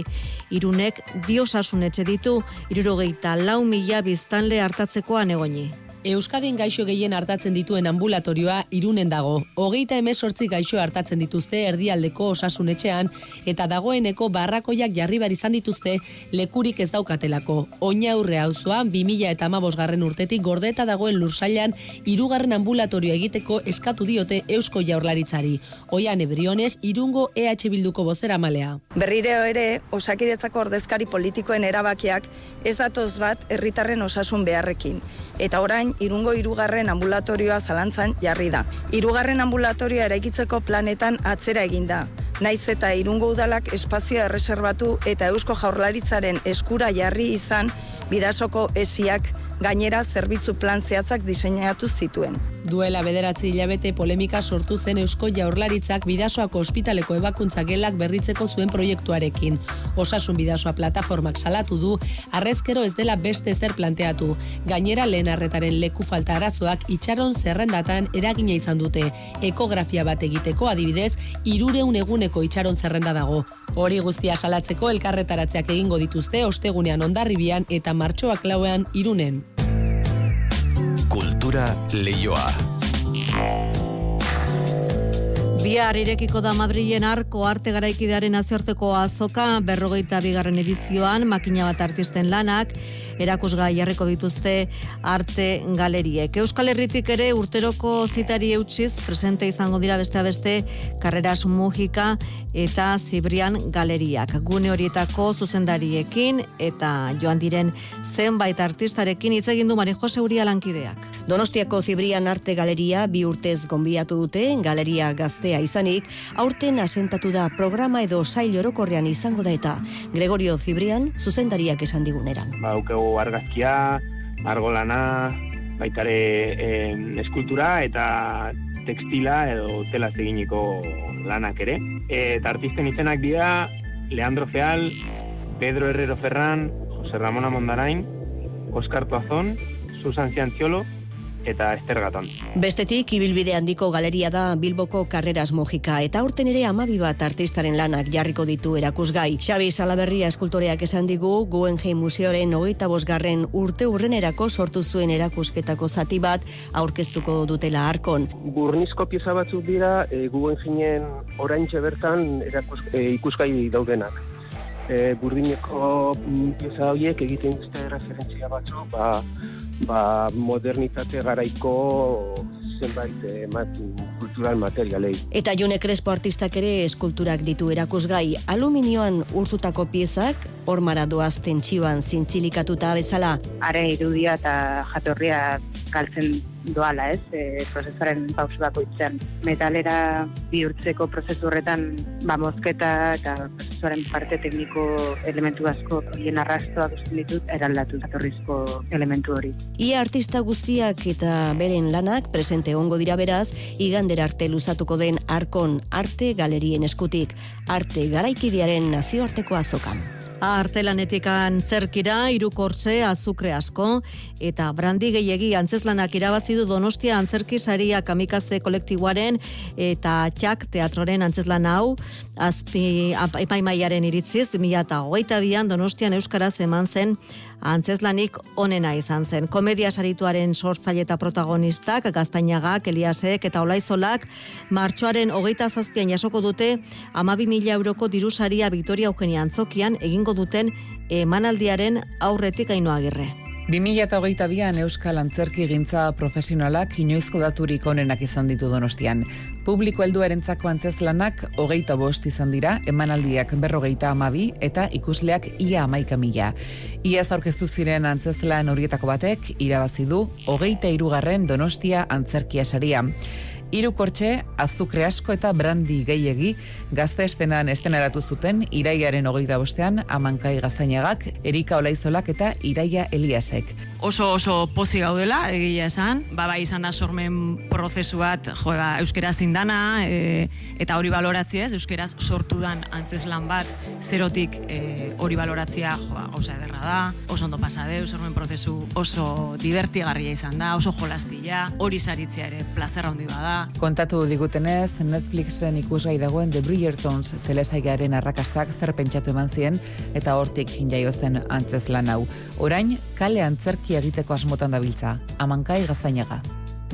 Irunek bi osasun etxe ditu, irurogeita lau mila biztanle hartatzekoan egoni. Euskadin gaixo gehien hartatzen dituen ambulatorioa irunen dago. Hogeita emezortzi gaixo hartatzen dituzte erdialdeko osasunetxean eta dagoeneko barrakoiak jarri bar izan dituzte lekurik ez daukatelako. Oina aurre auzoan 2000 eta garren urtetik gordeta dagoen lursailan irugarren ambulatorio egiteko eskatu diote Eusko Jaurlaritzari. Oian ebrionez, irungo EH Bilduko bozera malea. Berrireo ere, osakidetzako ordezkari politikoen erabakiak ez datoz bat herritarren osasun beharrekin eta orain irungo irugarren ambulatorioa zalantzan jarri da. Irugarren ambulatorioa eraikitzeko planetan atzera eginda. Naiz eta irungo udalak espazioa erreserbatu eta eusko jaurlaritzaren eskura jarri izan bidasoko esiak gainera zerbitzu plan zehatzak diseinatu zituen. Duela bederatzi hilabete polemika sortu zen Eusko Jaurlaritzak bidasoako ospitaleko ebakuntza gelak berritzeko zuen proiektuarekin. Osasun bidasoa plataformak salatu du, arrezkero ez dela beste zer planteatu. Gainera lehen arretaren leku falta arazoak itxaron zerrendatan eragina izan dute. Ekografia bat egiteko adibidez, irureun eguneko itxaron zerrenda dago. Hori guztia salatzeko elkarretaratzeak egingo dituzte ostegunean ondarribian eta martxoak lauean irunen. Kultura leioa. Bihar irekiko da Madrilen arko arte garaikidearen nazioarteko azoka berrogeita bigarren edizioan makina bat artisten lanak erakusgai jarriko dituzte arte galeriek. Euskal Herritik ere urteroko zitari eutxiz presente izango dira beste beste karreras mugika eta Zibrian galeriak. Gune horietako zuzendariekin eta joan diren zenbait artistarekin hitz egin du Mari Jose Uria lankideak. Donostiako Zibrian Arte Galeria bi urtez gonbiatu dute, galeria gaztea izanik, aurten asentatu da programa edo sail orokorrean izango da eta Gregorio Zibrian zuzendariak esan diguneran. Ba, ukegu argazkia, margolana, baitare eh, eskultura eta tekstila edo tela eginiko lanak ere. Eta artisten izenak dira Leandro Feal, Pedro Herrero Ferran, José Ramón Amondarain, Oscar Tuazón, Susan Cianciolo eta estergatan. Bestetik, ibilbide handiko galeria da Bilboko Karreras Mojika eta urten ere amabi bat artistaren lanak jarriko ditu erakusgai. Xabi Salaberria eskultoreak esan digu Guggenheim Museoren hogeita bosgarren urte urrenerako sortu zuen erakusketako zati bat aurkeztuko dutela arkon. Gurnizko pieza batzuk dira e, Guggenheimen oraintxe bertan erakus, e, ikusgai daudenak. E, burdineko mm, pieza horiek egiten dute referentzia batzu, ba, ba, modernitate garaiko zenbait eh, mat, kultural materialei. Eta June Crespo artistak ere eskulturak ditu erakusgai aluminioan urtutako piezak hormara doaz tentsioan zintzilikatuta bezala. Are irudia eta jatorria galtzen doala, ez? E, prozesuaren pausu bakoitzean. Metalera bihurtzeko prozesu horretan ba mozketa eta prozesuaren parte tekniko elementu asko hien arrastoak usten ditut eraldatu jatorrizko elementu hori. Ia artista guztiak eta beren lanak presente ongo dira beraz, igander arte luzatuko den arkon arte galerien eskutik, arte garaikidearen nazioarteko azokan. Artelanetik antzerkira, irukortze, azukre asko, eta brandi gehiegi antzeslanak irabazi du Donostia antzerki saria kamikaze kolektiboaren eta txak teatroren antzeslan hau, azpi epaimaiaren iritziz, 2008an Donostian Euskaraz eman zen antzeslanik onena izan zen. Komedia sarituaren sortzaile eta protagonistak, Gaztainagak, Eliasek eta Olaizolak, martxoaren hogeita zazpian jasoko dute, amabi mila euroko dirusaria Victoria Eugenia Antzokian egingo duten emanaldiaren aurretik ainoa agirre. 2022an Euskal Antzerki gintza profesionalak inoizko daturik onenak izan ditu donostian. Publiko helduarentzako antzezlanak hogeita bost izan dira, emanaldiak berrogeita amabi eta ikusleak ia amaika mila. Iaz aurkeztu ziren antzezlan horietako batek, irabazi du hogeita irugarren donostia antzerkia saria. Hiru kortxe, azukre asko eta brandi gehiegi gazte estenan estenaratu zuten iraiaren hogeita bostean amankai gaztainagak, Erika Olaizolak eta Iraia Eliasek. Oso oso pozi gaudela, egia esan, ba, bai izan da sormen prozesu bat, jo, ba, euskeraz zindana, e, eta hori baloratzi ez, euskeraz sortu dan antzeslan bat, zerotik e, hori baloratzia, jo, ba, osa ederra da, oso ondo pasadeu, sormen prozesu oso divertigarria izan da, oso jolastila, hori saritzea ere plazerra handi bada, Kontatu digutenez, Netflixen ikusgai dagoen The Bridgertons telesaigaren arrakastak zer pentsatu eman zien eta hortik jaio zen antzez lan hau. Orain, kale antzerki egiteko asmotan dabiltza, amankai gaztainaga.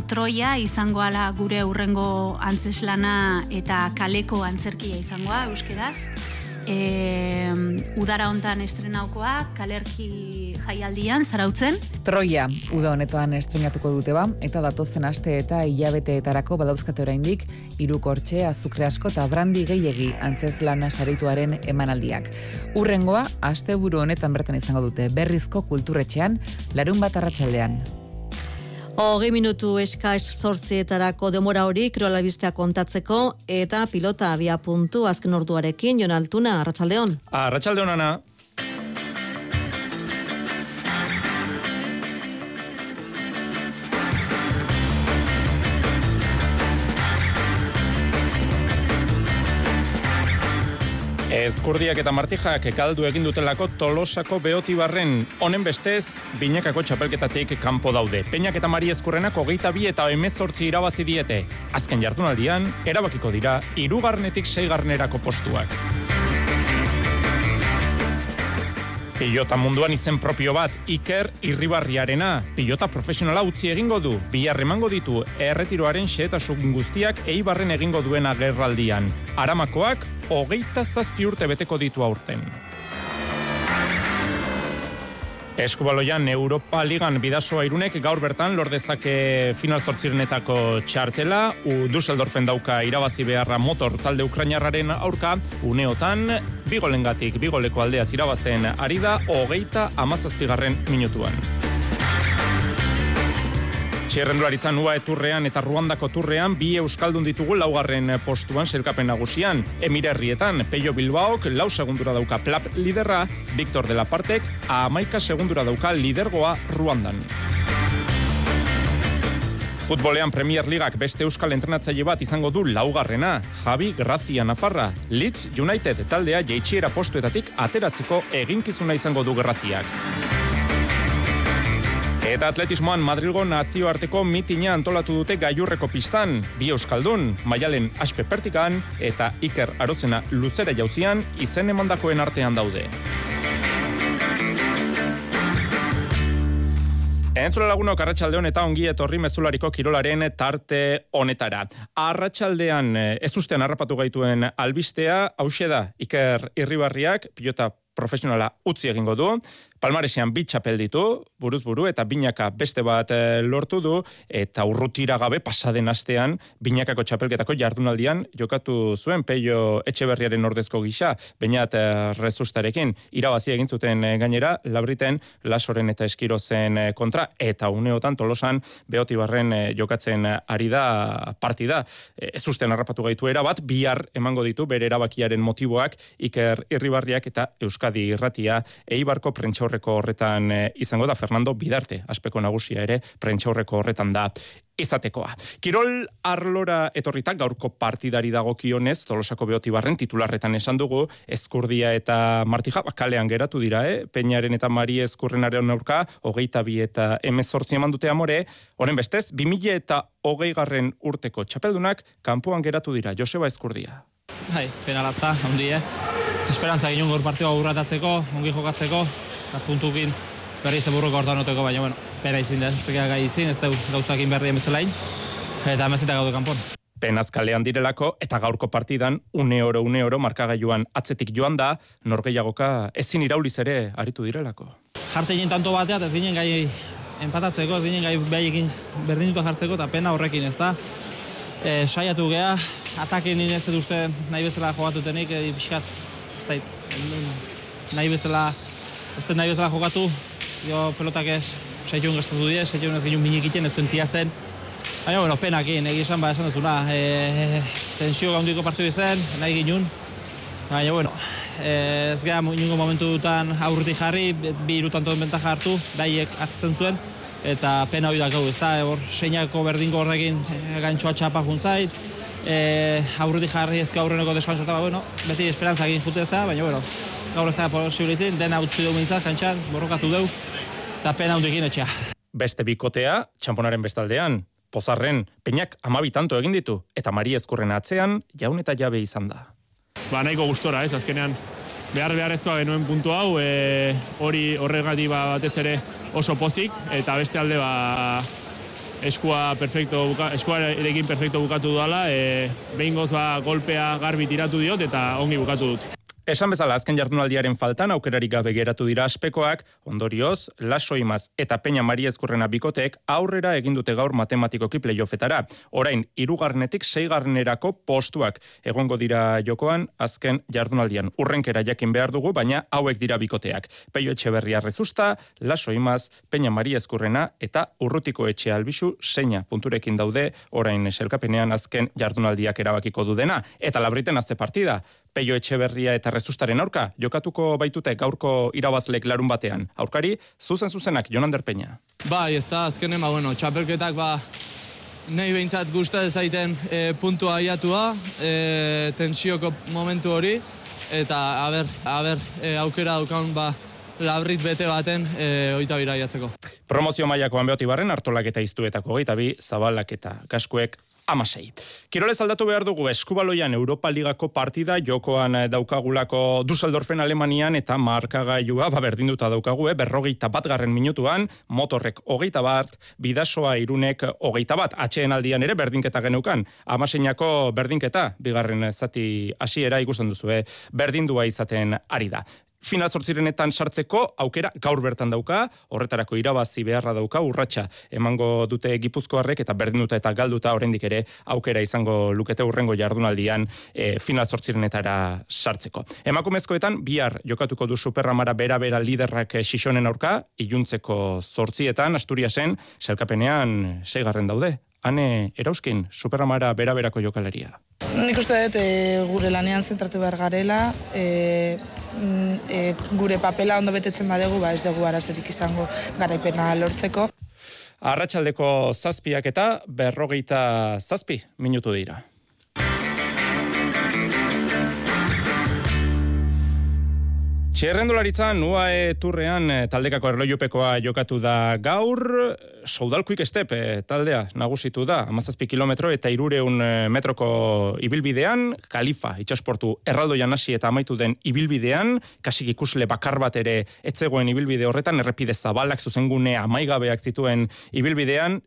Troia izangoala gure urrengo antzeslana eta kaleko antzerkia izangoa euskeraz. E, udara hontan estrenaukoa, kalerki jaialdian, zarautzen. Troia, uda honetan estrenatuko dute ba, eta datozen aste eta hilabeteetarako badauzkate oraindik irukortxe, azukre asko eta brandi gehiegi antzez lana sarituaren emanaldiak. Urrengoa, aste buru honetan bertan izango dute, berrizko kulturretxean, larun bat arratsaldean. Hogei minutu eskaiz sortzietarako demora hori kirolabistea kontatzeko eta pilota abia puntu azken orduarekin Jon Altuna, Arratsaldeon. Arratsaldeon ana. Ezkurdiak eta martijak ekaldu egin dutelako tolosako beotibarren honen bestez, binekako txapelketatik kanpo daude. Peñak eta Mari Ezkurrenak hogeita bi eta emezortzi irabazi diete. Azken jardunaldian, erabakiko dira, irugarnetik seigarnerako postuak. Pilota munduan izen propio bat, Iker Irribarriarena. Pilota profesionala utzi egingo du, bihar emango ditu erretiroaren xeetasun guztiak eibarren egingo duena gerraldian. Aramakoak, hogeita zazpi urte beteko ditu aurten. Eskubaloian Europa Ligan bidasoa irunek gaur bertan lordezake final zortzirenetako txartela, u Dusseldorfen dauka irabazi beharra motor talde ukrainarraren aurka, uneotan, bigolengatik bigoleko aldeaz irabazten ari da, hogeita amazazpigarren minutuan. Txerrendularitzan ua eturrean eta ruandako turrean bi euskaldun ditugu laugarren postuan selkapen nagusian. Emirerrietan, Peio Bilbaok lau segundura dauka plap liderra, Victor de la Partek amaika segundura dauka lidergoa Ruandan. Futbolean Premier Ligak beste euskal entrenatzaile bat izango du laugarrena, Javi Grazia Nafarra. Leeds United taldea jeitxiera postuetatik ateratzeko eginkizuna izango du Graziak. Eta atletismoan Madrilgo nazioarteko mitina antolatu dute gaiurreko pistan, bi euskaldun, maialen aspe pertikan eta Iker Arozena luzera jauzian izen emandakoen artean daude. Entzule lagunok arratsaldeon eta ongi etorri mezulariko kirolaren tarte honetara. Arratsaldean ez ustean harrapatu gaituen albistea, hause da Iker Irribarriak pilota profesionala utzi egingo du, Palmaresean bi txapel ditu, buruz buru, eta binaka beste bat e, lortu du, eta urrutira gabe pasaden astean, binakako txapelketako jardunaldian jokatu zuen peio etxeberriaren ordezko gisa, bainat e, rezustarekin, irabazi egin zuten e, gainera, labriten lasoren eta eskirozen kontra, eta uneotan tolosan beotibarren e, jokatzen ari da partida. E, ez usten harrapatu gaitu bat, bihar emango ditu bere erabakiaren motiboak, Iker Irribarriak eta Euskadi Irratia, eibarko prentxaurre horretan eh, izango da Fernando Bidarte, aspeko nagusia ere prentxaurreko horretan da izatekoa. Kirol arlora etorritak gaurko partidari dago kionez, Tolosako beotibarren titularretan esan dugu, Ezkurdia eta Martija bakalean geratu dira, eh? Peñaren eta Mari Ezkurrenaren aurka, hogeita bi eta emezortzi eman dute amore, horren bestez, 2000 eta hogei garren urteko txapeldunak kanpoan geratu dira, Joseba Ezkurdia. Bai, penalatza, ondi, eh? Esperantza ginen gaur partioa aurratatzeko, ongi jokatzeko, puntukin berri zeburruko hortan oteko, baina, bueno, pera izin da, ez gai izin, ez da gauzakin berri emezelain, eta amezita gaudu kanpon. Penazkalean direlako eta gaurko partidan une oro une oro markagailuan atzetik joan da norgeiagoka ezin irauliz ere aritu direlako. Jartzen ginen tanto bateat ez ginen gai empatatzeko, ez ginen gai behikin berdinuko jartzeko eta pena horrekin ez da. E, saiatu geha, atakin nire ez duzte nahi bezala jogatutenik, e, pixkat, ez nahi bezala ez nahi bezala jokatu, jo pelotak ez, seitzun gastatu dira, seitzun ez genuen minik iten, ez zuen tiatzen. Baina, bueno, penak egin, egi esan ba, esan duzuna, e, tensio gaundiko partiu izan, nahi ginen. Baina, bueno, e, ez gara inungo momentu dutan aurritik jarri, bi irutan toden bentaja hartu, daiek hartzen zuen, eta pena hori dakau, ez da, hor, seinako berdinko horrekin gantxoa txapa juntzait, e, aurritik jarri ezka aurreneko deskanso, eta, ba, bueno, beti esperantza egin juteza, baina, bueno, gaur ez da posible izin, dena utzi dugu mintzat, kantxan, borrokatu dugu, eta pena hundekin etxea. Beste bikotea, txamponaren bestaldean, pozarren, peinak amabi tanto egin ditu, eta Mari Ezkurren atzean, jaun eta jabe izan da. Ba, nahiko gustora, ez, azkenean, behar beharrezkoa genuen puntu hau, e, hori horregati ba, batez ere oso pozik, eta beste alde ba, eskua perfecto buka, eskua erekin perfecto bukatu dudala, e, behin goz ba, golpea garbi tiratu diot eta ongi bukatu dut. Esan bezala azken jardunaldiaren faltan aukerarik gabe geratu dira aspekoak, ondorioz, lasoimaz eta peña Maria Ezkurrena bikotek aurrera egin dute gaur matematikoki playoffetara. Orain, irugarnetik seigarnerako postuak egongo dira jokoan azken jardunaldian. Urrenkera jakin behar dugu, baina hauek dira bikoteak. Peio Etxeberria Rezusta, lasoimaz, peña Maria Ezkurrena eta urrutiko etxe albisu seina punturekin daude orain eselkapenean azken jardunaldiak erabakiko du dena. Eta labriten azte partida, Peio Etxeberria eta Rezustaren aurka, jokatuko baitute gaurko irabazlek larun batean. Aurkari, zuzen zuzenak, Jonan Derpeña. Bai, ez da, azkenen, ba, bueno, txapelketak, ba, nahi behintzat guzta ezaiten e, puntua aiatua, e, tensioko momentu hori, eta, aber, aber, e, aukera daukan, ba, labrit bete baten e, oita bira jatzeko. Promozio maiakoan behoti barren, hartolak eta iztuetako gaita bi, zabalak eta kaskuek amasei. Kirolez aldatu behar dugu eskubaloian Europa Ligako partida jokoan eh, daukagulako Dusseldorfen Alemanian eta markagailua ba berdinduta daukagu, eh? berrogeita bat garren minutuan, motorrek hogeita bat, bidasoa irunek hogeita bat, atxeen aldian ere berdinketa genukan, amaseinako berdinketa, bigarren zati hasiera ikusten duzu, eh? berdindua izaten ari da final sortzirenetan sartzeko aukera gaur bertan dauka, horretarako irabazi beharra dauka, urratsa emango dute gipuzkoarrek eta berdinuta eta galduta oraindik ere aukera izango lukete urrengo jardunaldian e, final sortzirenetara sartzeko. Emakumezkoetan bihar jokatuko du superramara bera bera liderrak Xixonen aurka, iluntzeko sortzietan Asturiasen selkapenean seigarren daude. Hane erauzkin superramara bera berako jokaleria. Nik uste dut e, gure lanean zentratu behar garela, e, e, gure papela ondo betetzen badegu, ba ez dugu arazerik izango garaipena lortzeko. Arratxaldeko zazpiak eta berrogeita zazpi minutu dira. Txerrendularitzan, UAE turrean eh, taldekako erloiupekoa jokatu da gaur, soudalkuik estep eh, taldea nagusitu da, amazazpi kilometro eta irureun eh, metroko ibilbidean, kalifa itxasportu erraldoian hasi eta amaitu den ibilbidean, kasik ikusle bakar bat ere etzegoen ibilbide horretan, errepide zabalak zuzengune amaigabeak zituen ibilbidean,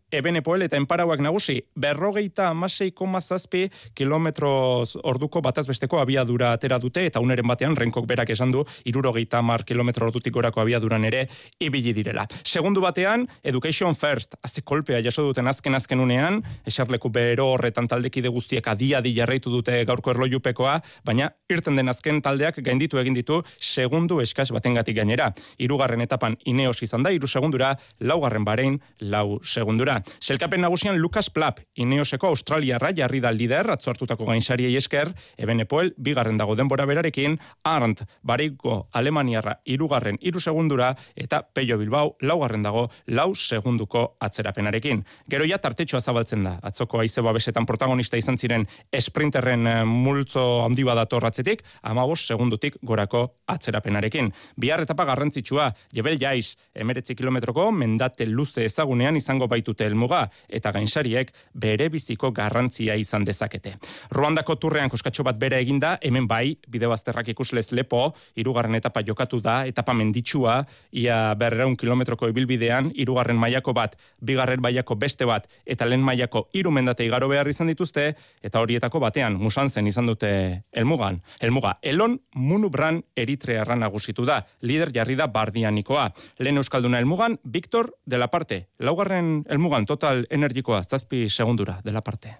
poel eta enparauak nagusi, berrogeita amasei zazpi kilometroz orduko batazbesteko abiadura atera dute, eta uneren batean renkok berak esan du, irurogeita mar kilometro ordutik gorako abiaduran ere ibili direla. Segundu batean, Education First, haze kolpea jaso duten azken azken unean, esarleku bero horretan taldekide guztiek adia di jarraitu dute gaurko erlojupekoa, baina irten den azken taldeak gainditu egin ditu segundu eskas batengatik gainera. Hirugarren etapan Ineos izan da, iru segundura, laugarren barein, lau segundura. Selkapen nagusian Lucas Plap, Ineoseko Australiarra jarri da lider, atzortutako gainsariei esker, eben epoel, bigarren dago denbora berarekin, Arndt, bareiko Alemaniarra irugarren iru segundura eta Peio Bilbao laugarren dago lau segunduko atzerapenarekin. Gero ja tartetxoa zabaltzen da. Atzoko aize babesetan protagonista izan ziren esprinterren eh, multzo handi badatorratzetik, amabos segundutik gorako atzerapenarekin. Bihar etapa garrantzitsua, jebel jaiz, emeretzi kilometroko mendate luze ezagunean izango baitute helmuga eta gainsariek bere biziko garrantzia izan dezakete. Ruandako turrean koskatxo bat bere eginda, hemen bai, bide bazterrak ikuslez lepo, irugarren etapa jokatu da, etapa menditsua, ia berreun kilometroko ibilbidean, irugarren mailako bat, bigarren mailako beste bat, eta lehen mailako hiru mendate igaro behar izan dituzte, eta horietako batean, musan zen izan dute elmugan. Elmuga, elon munubran eritrearra nagusitu da, lider jarri da bardianikoa. Lehen euskalduna elmugan, Victor de la parte. Laugarren elmugan, total energikoa, zazpi segundura de la parte.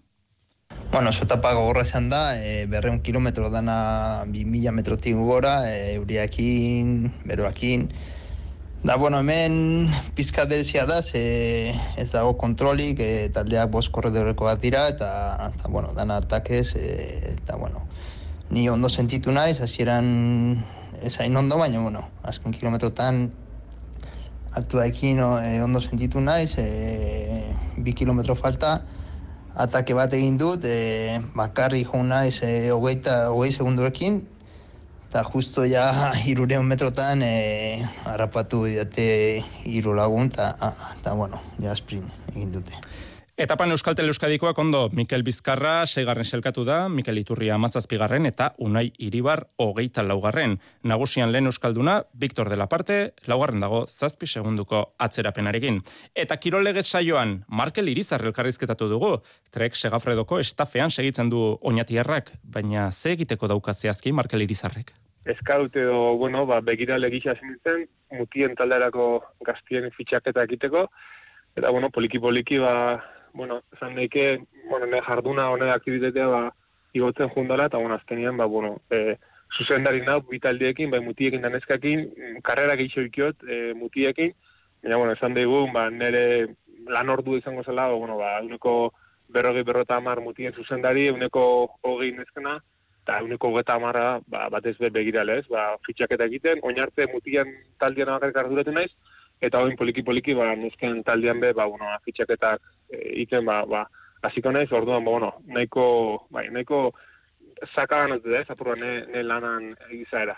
Bueno, oso etapa gogorra izan da, e, berreun kilometro dana bi mila metrotik gora, e, euriakin, beroakin. Da, bueno, hemen pizka delzia da, ze ez dago kontrolik, e, taldeak bost korredoreko bat dira, eta, eta bueno, dana atakez, e, eta, bueno, ni ondo sentitu naiz, hasieran ez hain ondo, baina, bueno, azken kilometrotan altuaekin e, ondo sentitu naiz, e, bi kilometro falta, atake bat egin dut, e, bakarri jo naiz e, hogeita, hogei segundurekin, eta justo ja irureun metrotan e, harrapatu didate iru lagun, eta bueno, ja sprint egin dute. Etapan Euskaltel Euskadikoak ondo Mikel Bizkarra seigarren selkatu da, Mikel Iturria amazazpigarren eta Unai Iribar hogeita laugarren. Nagusian lehen Euskalduna, Victor de la Parte, laugarren dago zazpi segunduko atzerapenarekin. Eta kirolegez saioan, Markel Irizar elkarrizketatu dugu, Trek Segafredoko estafean segitzen du oinatiarrak, baina ze egiteko dauka zehazki Markel Irizarrek? Eskaut edo, bueno, ba, begira legisa zintzen, mutien talderako gaztien fitxaketa egiteko, eta, bueno, poliki-poliki, ba, bueno, esan daike, bueno, ne jarduna honen aktivitatea ba igotzen jundala eta bueno, azkenian ba bueno, eh zuzendari nau bitaldiekin, bai mutiekin da neskakin, karrera gehiago ikiot e, mutiekin. Baina bueno, esan daigu, ba nere lan ordu izango zela, ba, bueno, ba uneko berrogi berrota hamar mutien zuzendari, uneko hogei neskena, eta uneko geta amarra ba, batez be begirale, ez? Ba, fitxaketa egiten, oin arte mutian taldean bakarrik arduratu naiz, eta oin poliki poliki ba nesken taldean be ba bueno fitxaketak e, iten ba ba hasiko naiz orduan ba bueno nahiko bai nahiko sakagan ez da apurra ne, ne lanan izaera.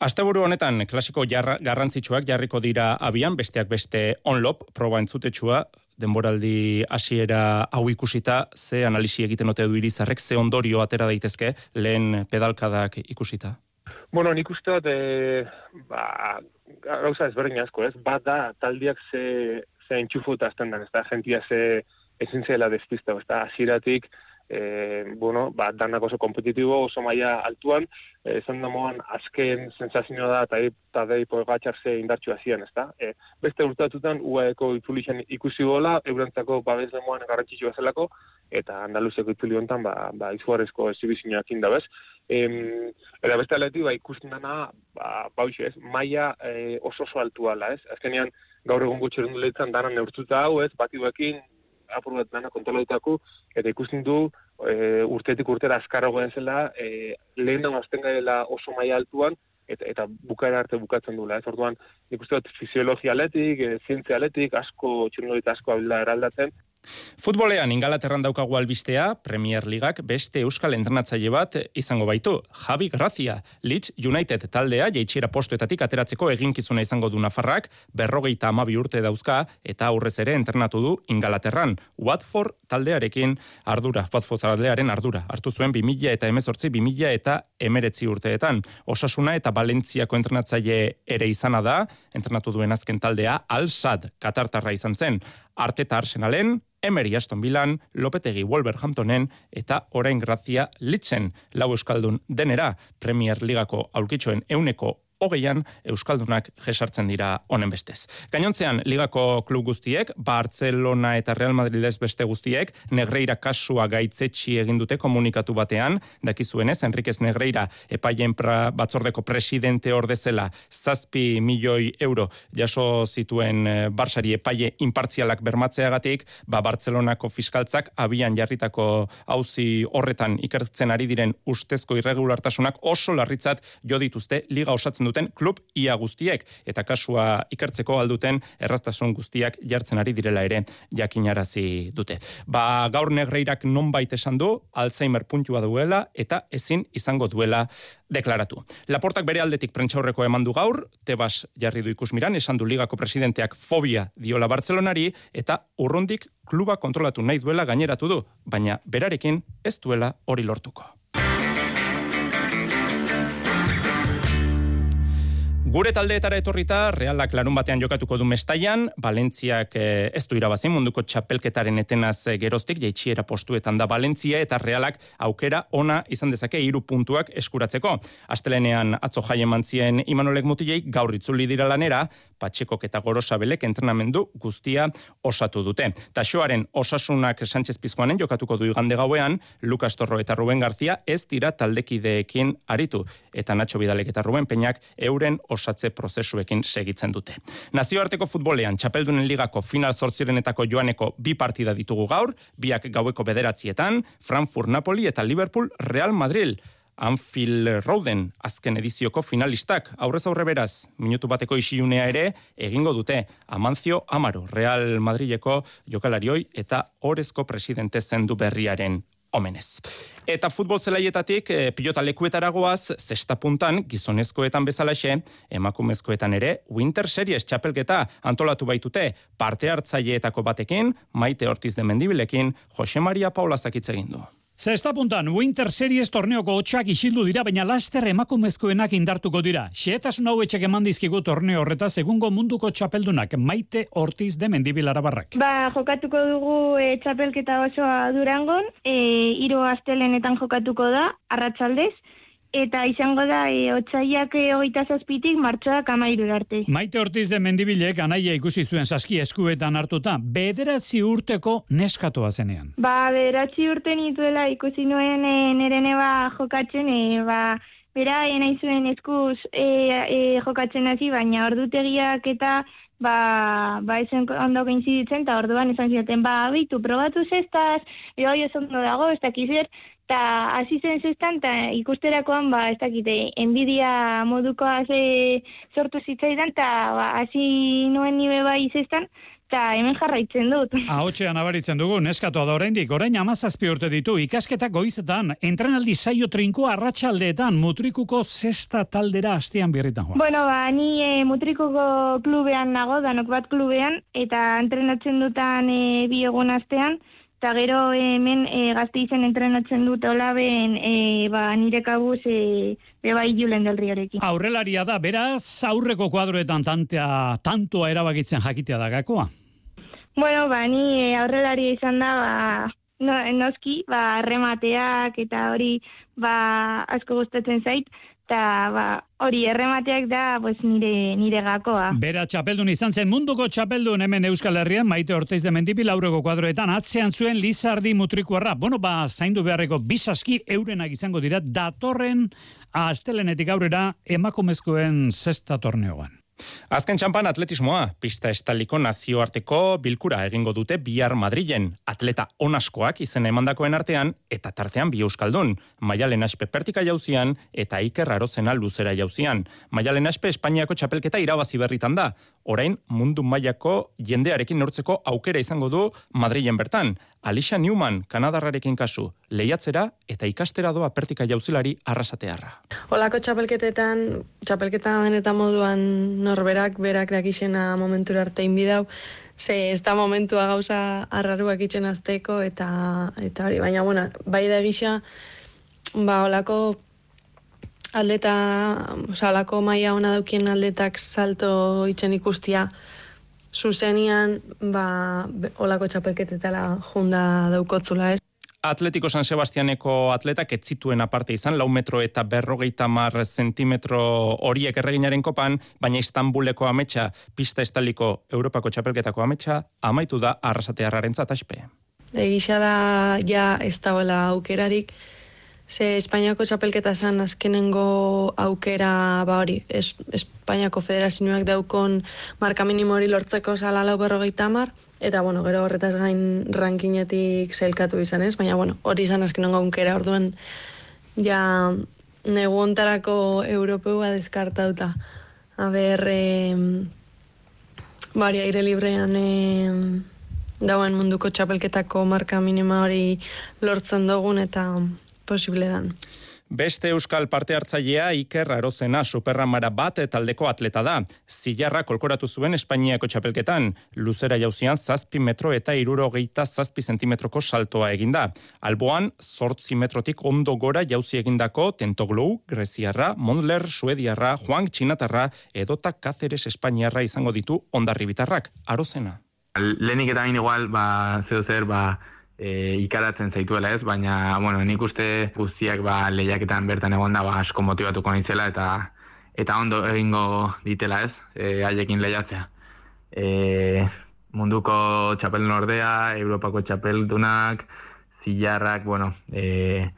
Asteburu honetan klasiko jarra, garrantzitsuak jarriko dira abian besteak beste onlop proba entzutetsua denboraldi hasiera hau ikusita ze analisi egiten ote du irizarrek ze ondorio atera daitezke lehen pedalkadak ikusita? Bueno, nik uste dut, e, ba, gauza ezberdin asko, ez? Bat da, taldiak ze, ze entxufu eta azten den, ez da, jentia ze ezin zela despista, ez da, aziratik, e, bueno, ba, danak oso kompetitibo, oso maila altuan, e, esan da moan, azken sensazioa da, eta eta dei poegatxak ze indartxu zian, ez da. E, beste urtatutan, UAeko itulixen ikusi gola, eurantzako babes demoan garrantzitsua zelako, eta Andaluzeko itzuli hontan ba ba izugarrezko exhibizioak inda, bez? Em, eta beste aldetik ba ikusten dana, ba bauxe, ez? Maila e, oso oso altua la, ez? Azkenean gaur egun gutxi leitzen dana neurtuta hau, ez? Batiuekin apur bat dana kontrolatutako eta ikusten du e, urtetik urtera azkarrago zela, e, lehen da azten gaela oso maila altuan eta eta bukaera arte bukatzen dula, ez? Orduan, nik uste dut fisiologia aletik, e, zientzia aletik, asko txirnolita asko abila eraldatzen, Futbolean Ingalaterran daukagu albistea, Premier Ligak beste euskal entrenatzaile bat izango baitu. Javi Grazia, Leeds United taldea jeitxiera postuetatik ateratzeko eginkizuna izango du Nafarrak, berrogeita amabi urte dauzka eta aurrez ere entrenatu du Ingalaterran. Watford taldearekin ardura, Watford taldearen ardura. Hartu zuen 2000 eta emezortzi, 2000 eta emeretzi urteetan. Osasuna eta Valentziako entrenatzaile ere izana da, entrenatu duen azken taldea, Al-Sad, Katartarra izan zen. Arteta Arsenalen, Emery Aston Villan, Lopetegi Wolverhamptonen eta orain grazia litzen lau euskaldun denera Premier Ligako aurkitxoen euneko hogeian Euskaldunak jesartzen dira honen bestez. Gainontzean, ligako klub guztiek, Barcelona eta Real Madrid ez beste guztiek, Negreira kasua gaitzetxi egin dute komunikatu batean, dakizuenez, Enriquez Negreira epaien pra, batzordeko presidente ordezela zazpi milioi euro jaso zituen e, Barsari epaie impartzialak bermatzeagatik, ba Barcelonako fiskaltzak abian jarritako hauzi horretan ikertzen ari diren ustezko irregulartasunak oso larritzat jo dituzte liga osatzen duten klub ia guztiek eta kasua ikertzeko alduten erraztasun guztiak jartzen ari direla ere jakinarazi dute. Ba gaur negreirak nonbait esan du Alzheimer puntua duela eta ezin izango duela deklaratu. Laportak bere aldetik prentxaurreko eman du gaur, Tebas jarri du ikusmiran, esan du ligako presidenteak fobia diola Barcelonari, eta urrundik kluba kontrolatu nahi duela gaineratu du, baina berarekin ez duela hori lortuko. Gure taldeetara etorrita, realak larun batean jokatuko du mestaian, Valentziak eh, ez du irabazin munduko txapelketaren etenaz eh, geroztik, jaitxiera postuetan da Valentzia eta realak aukera ona izan dezake hiru puntuak eskuratzeko. Astelenean atzo jaien mantzien imanolek mutilei gaur itzuli dira lanera, patxekok eta gorosabelek entrenamendu guztia osatu dute. Taxoaren osasunak Sánchez Pizkoanen jokatuko du igande gauean, Lukas Torro eta Ruben Garzia ez dira taldekideekin aritu, eta Nacho Bidalek eta Ruben Peñak euren osatze prozesuekin segitzen dute. Nazioarteko futbolean txapeldunen ligako final zortzirenetako joaneko bi partida ditugu gaur, biak gaueko bederatzietan, Frankfurt Napoli eta Liverpool Real Madrid. Anfield Roden azken edizioko finalistak. Aurrez aurre beraz, minutu bateko isiunea ere, egingo dute Amancio Amaro, Real Madrileko jokalarioi eta orezko presidente zendu berriaren omenez. Eta futbol zelaietatik e, pilota lekuetaragoaz, zesta puntan, gizonezkoetan bezalaxe, emakumezkoetan ere, Winter Series txapelketa antolatu baitute parte hartzaileetako batekin, maite hortiz de mendibilekin, Jose Maria Paula zakitze egin du. Zesta puntan, Winter Series torneoko otxak isildu dira, baina laster emakumezkoenak indartuko dira. Xeetasun hau etxek eman dizkigu torneo horreta, segungo munduko txapeldunak, maite ortiz de mendibilara barrak. Ba, jokatuko dugu e, txapelketa osoa durangon, e, iro astelenetan jokatuko da, arratsaldez, eta izango da e, otsaiak e, hogeita zazpitik martxoak amairu arte. Maite Ortiz de Mendibilek anaia ikusi zuen saski eskuetan hartuta, bederatzi urteko neskatoa zenean. Ba, bederatzi urte nituela ikusi nuen e, nere neba jokatzen, e, ba, bera e, nahi zuen eskuz e, e, jokatzen hasi, baina ordutegiak eta ba, ba esen ondo gainziditzen, eta orduan esan ziaten, ba, bitu, probatu zestaz, jo, jo, ondo dago, ez dakizer, eta hasi zen zestan, eta ikusterakoan, ba, ez dakite, enbidia modukoa ze sortu zitzaidan, eta ba, hasi nuen nibe bai zestan, eta hemen jarraitzen dut. Ahotxean abaritzen dugu, neskatoa da oraindik, orain amazazpi urte ditu, ikasketak goizetan, entrenaldi saio trinko arratsaldeetan mutrikuko zesta taldera astean birritan joan. Bueno, ba, ni e, mutrikuko klubean nago, danok bat klubean, eta entrenatzen dutan e, bi egun astean, eta gero hemen e, gazte izen entrenatzen dut olaben e, ba, nire kabuz e, beba julen del riorekin. Aurrelaria da, beraz, aurreko kuadroetan tantea, tantoa erabakitzen jakitea da gakoa? Bueno, ba, ni aurrelaria izan da, ba, no, noski, ba, remateak eta hori ba, asko gustatzen zait, eta ba, hori erremateak da pues, nire, nire gakoa. Bera txapeldun izan zen munduko txapeldun hemen Euskal Herrian, maite orteiz de mendipi laureko kuadroetan, atzean zuen Lizardi mutrikuarra. Bueno, ba, zaindu beharreko bisaski eurenak izango dira, datorren astelenetik aurrera emakumezkoen zesta torneoan. Azken txampan atletismoa, pista estaliko nazioarteko bilkura egingo dute bihar Madrilen, atleta onaskoak izen emandakoen artean, eta tartean bi euskaldun, Maialen Aspe pertika jauzian, eta Iker Arozena luzera jauzian. Maialen Aspe Espainiako txapelketa irabazi berritan da, orain mundu mailako jendearekin nortzeko aukera izango du Madrilen bertan. Alicia Newman, Kanadarrarekin kasu, lehiatzera eta ikastera doa pertika jauzilari arrasatearra. Olako txapelketetan, txapelketan eta moduan norberak, berak dakixena momentura arte inbidau, ze ez da momentua gauza arraruak itxen azteko eta, eta hori, baina bueno, bai da gisa, ba, olako aldeta, oza, olako maia ona daukien aldetak salto itxen ikustia, zuzenian, ba, olako txapelketetala junda daukotzula, ez? Atletiko San Sebastianeko atletak ez zituen aparte izan, lau metro eta berrogeita mar zentimetro horiek erreginaren kopan, baina Istanbuleko ametsa, pista estaliko Europako txapelketako ametsa, amaitu da arrasatearraren zataspe. Egisa da, ja, ez da aukerarik, Ze Espainiako txapelketa zan azkenengo aukera ba hori, es, Espainiako federazioak daukon marka minimo hori lortzeko zala lau berrogeita mar, eta bueno, gero horretaz gain rankinetik zailkatu izan ez, baina bueno, hori izan azkenengo aukera orduen ja negu ontarako europeua deskartauta. A ber, eh, bari aire librean eh, dauen munduko txapelketako marka minima hori lortzen dugun eta posible dan. Beste euskal parte hartzailea Iker Arozena superramara bat taldeko atleta da. Zilarra kolkoratu zuen Espainiako txapelketan. Luzera jauzian zazpi metro eta irurogeita zazpi zentimetroko saltoa eginda. Alboan, sortzi metrotik ondo gora jauzi egindako Tentoglou, Greziarra, Mondler, Suediarra, Juan Txinatarra, edota Cáceres Espainiarra izango ditu ondarri bitarrak. Arozena. Lehenik eta hain igual, ba, zeu zer, ba, e, ikaratzen zaituela ez, baina, bueno, nik uste guztiak ba, lehiaketan bertan egon da, ba, asko motivatuko nintzela eta eta ondo egingo ditela ez, e, haiekin lehiatzea. E, munduko txapel nordea, Europako txapeldunak, zilarrak, bueno, e,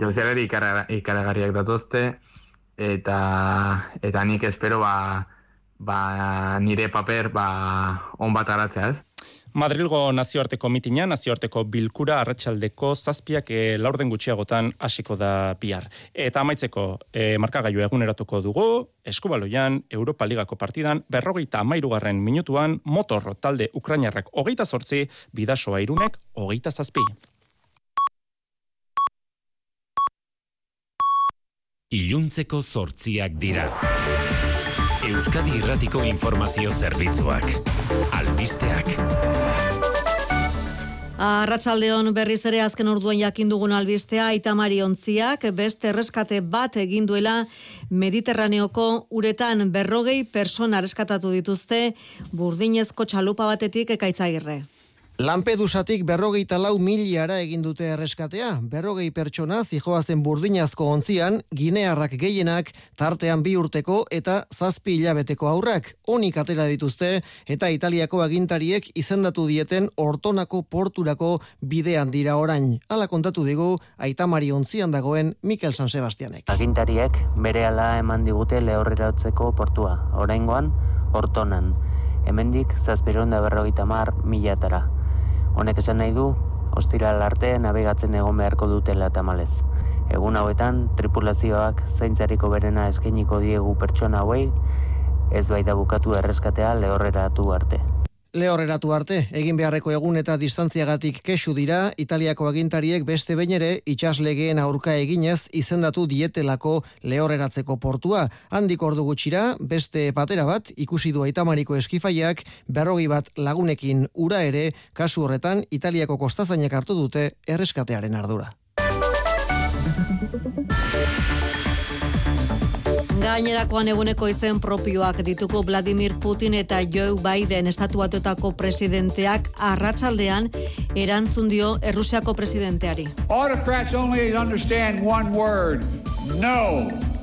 jauziagari ikaragarriak datozte, eta, eta nik espero ba, ba, nire paper ba, on bat aratzea ez. Madrilgo nazioarteko mitina, nazioarteko bilkura arratsaldeko zazpiak e, laurden gutxiagotan hasiko da bihar. Eta amaitzeko e, markagailu eguneratuko dugu, eskubaloian, Europa Ligako partidan, berrogeita amairugarren minutuan, motor talde Ukrainarrak hogeita sortzi, bidasoa irunek hogeita zazpi. Iluntzeko sortziak dira. Euskadi Irratiko Informazio Zerbitzuak. Albisteak. Arratsaldeon berriz ere azken orduan jakin dugun albistea Itamari ontziak beste erreskate bat egin duela Mediterraneoko uretan berrogei persona erreskatatu dituzte burdinezko txalupa batetik ekaitzagirre. Lampedusatik berrogeita lau miliara egin dute erreskatea, berrogei pertsona zijoazen burdinazko ontzian, ginearrak gehienak, tartean bi urteko eta zazpi hilabeteko aurrak, onik atera dituzte eta italiako agintariek izendatu dieten ortonako porturako bidean dira orain. Hala kontatu digu, aitamari ontzian dagoen Mikel San Sebastianek. Agintariek bere ala eman digute lehorrera portua, oraingoan, ortonan. Hemendik, zazpiron da berrogeita mar milatara. Honek esan nahi du, ostiral arte nabigatzen egon beharko dutela tamalez. Egun hauetan, tripulazioak zaintzariko berena eskainiko diegu pertsona hauei, ez bai da bukatu erreskatea lehorreratu arte. Lehorreratu arte, egin beharreko egun eta distantziagatik kesu dira, Italiako agintariek beste behin ere itxaslegeen aurka eginez izendatu dietelako lehorreratzeko portua. Handik ordu gutxira, beste patera bat, ikusi du aitamariko eskifaiak, berrogi bat lagunekin ura ere, kasu horretan, Italiako kostazainak hartu dute erreskatearen ardura. Gainerakoan eguneko izen propioak dituko Vladimir Putin eta Joe Biden estatuatuetako presidenteak arratsaldean erantzun dio Errusiako presidenteari. Autocrats only understand one word. No.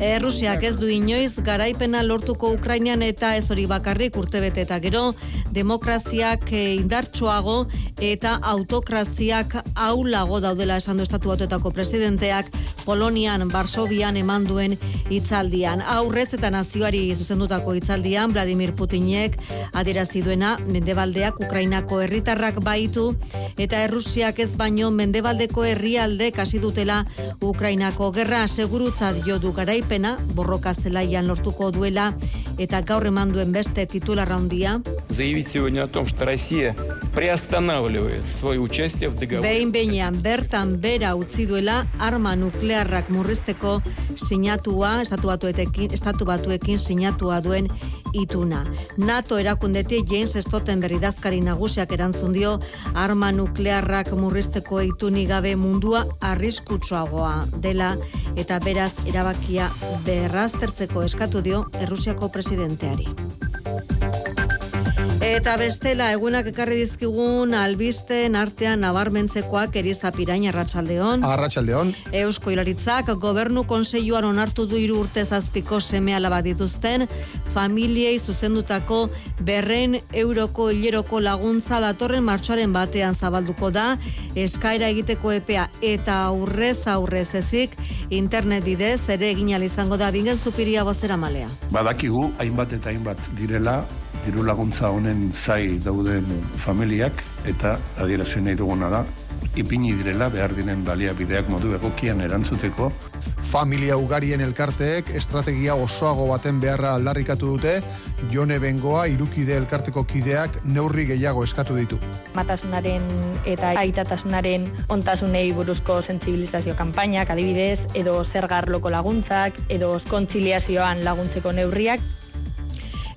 Errusiak ez du inoiz garaipena lortuko Ukrainian eta ez hori bakarrik urtebete eta gero demokraziak eh, indartsuago eta autokraziak aulago daudela esan du estatu presidenteak Polonian, Barsobian eman duen hitzaldian. Aurrez eta nazioari zuzendutako hitzaldian, Vladimir Putinek adierazi duena Mendebaldeak Ukrainako herritarrak baitu eta Errusiak ez baino Mendebaldeko herrialde hasi dutela Ukrainako gerra segurutzat jo jo du garaipena, borroka zelaian lortuko duela, eta gaur eman duen beste titular handia. Behin behinean bertan bera utzi duela arma nuklearrak murrizteko sinatua, estatu batuekin, estatu batuekin sinatua duen ituna. NATO erakundetik James Stoltenberg idazkari nagusiak erantzun dio arma nuklearrak murrizteko ituni gabe mundua arriskutsuagoa dela eta beraz erabakia berraztertzeko eskatu dio Errusiako presidenteari. Eta bestela, egunak ekarri dizkigun albisten artean nabarmentzekoak erizapirain arratsaldeon. Arratsaldeon. Eusko Ilaritzak gobernu konseioan onartu du hiru urte zazpiko seme alaba dituzten familiei zuzendutako berren euroko hileroko laguntza datorren martxoaren batean zabalduko da eskaera egiteko epea eta aurrez aurrez ezik internet bidez ere egin izango da bingen zupiria bozera malea. Badakigu hainbat eta hainbat direla diru laguntza honen zai dauden familiak eta adierazen nahi duguna da ipini direla behar diren baliabideak modu egokian erantzuteko familia ugarien elkarteek estrategia osoago baten beharra aldarrikatu dute, jone bengoa irukide elkarteko kideak neurri gehiago eskatu ditu. Matasunaren eta aitatasunaren ontasunei buruzko sensibilizazio kanpainak adibidez, edo zergarloko laguntzak, edo kontziliazioan laguntzeko neurriak,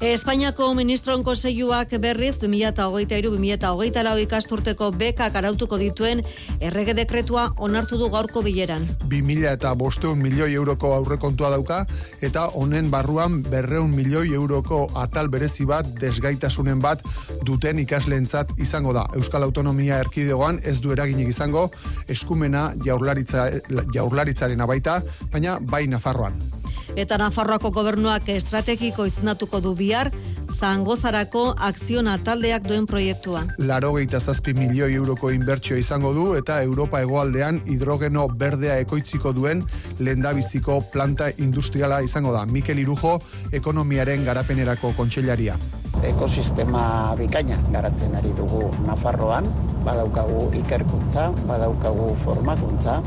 Espainiako ministron konseioak berriz 2023-2024 lau ikasturteko bekak arautuko dituen errege dekretua onartu du gaurko bileran. 2000 eta bosteun milioi euroko aurrekontua dauka eta honen barruan berreun milioi euroko atal berezi bat desgaitasunen bat duten ikasleentzat izango da. Euskal Autonomia Erkidegoan ez du eraginik izango eskumena jaurlaritza, jaurlaritzaren abaita, baina bai Nafarroan eta Nafarroako gobernuak estrategiko izendatuko du bihar zangozarako akziona taldeak duen proiektua. Laro zazpi milioi euroko inbertsio izango du eta Europa egoaldean hidrogeno berdea ekoitziko duen lendabiziko planta industriala izango da. Mikel Irujo, ekonomiaren garapenerako kontseilaria. Ekosistema bikaina garatzen ari dugu Nafarroan, badaukagu ikerkuntza, badaukagu formakuntza,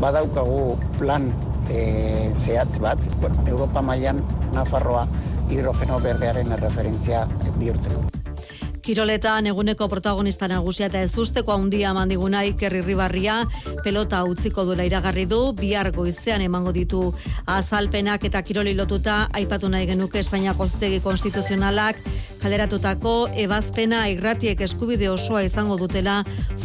badaukagu plan e, zehatz bat, bueno, Europa mailan Nafarroa hidrogeno berdearen referentzia bihurtzeko. Kiroletan eguneko protagonista nagusia eta ez usteko handia mandiguna Iker Irribarria pelota utziko duela iragarri du bihar goizean emango ditu azalpenak eta kiroli lotuta aipatu nahi genuke Espainiako Ostegi Konstituzionalak kaleratutako ebazpena irratiek eskubide osoa izango dutela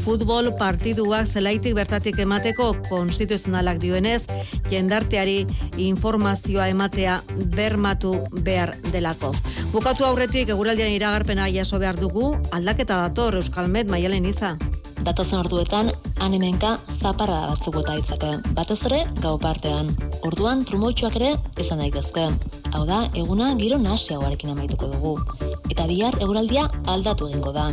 futbol partiduak zelaitik bertatik emateko konstituzionalak dioenez, jendarteari informazioa ematea bermatu behar delako. Bukatu aurretik eguraldian iragarpena jaso behar dugu, aldaketa dator Euskalmet maialen iza. Datozen orduetan, animenka zaparra batzuk bota itzake, batez ere gau partean. Orduan, trumoitxuak ere izan daitezke. Hau da, eguna giro nasiagoarekin amaituko dugu. Eta bihar eguraldia aldatu egingo da.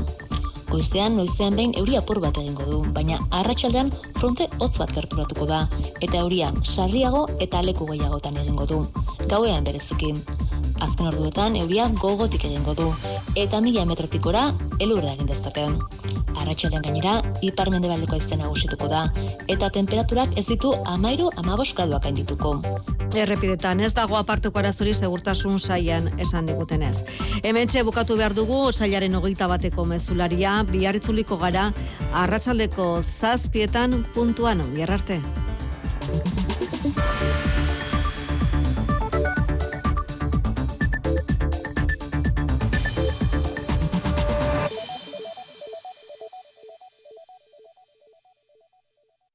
Goizean noizean behin euri apur bat egingo du, baina arratsaldean fronte hotz bat gerturatuko da eta euria sarriago eta leku gehiagotan egingo du. Gauean bereziki. Azken orduetan euria gogotik egingo du eta mila metrotikora elurra egin dezake. Arratsaldean gainera iparmendebaldeko izena nagusituko da eta temperaturak ez ditu amairu amabos graduak dituko. Errepidetan ez dago apartuko arazuri segurtasun saian esan digutenez. Hemen bukatu behar dugu sailaren hogeita bateko mezularia biarritzuliko gara arratsaldeko zazpietan puntuan gerrarte.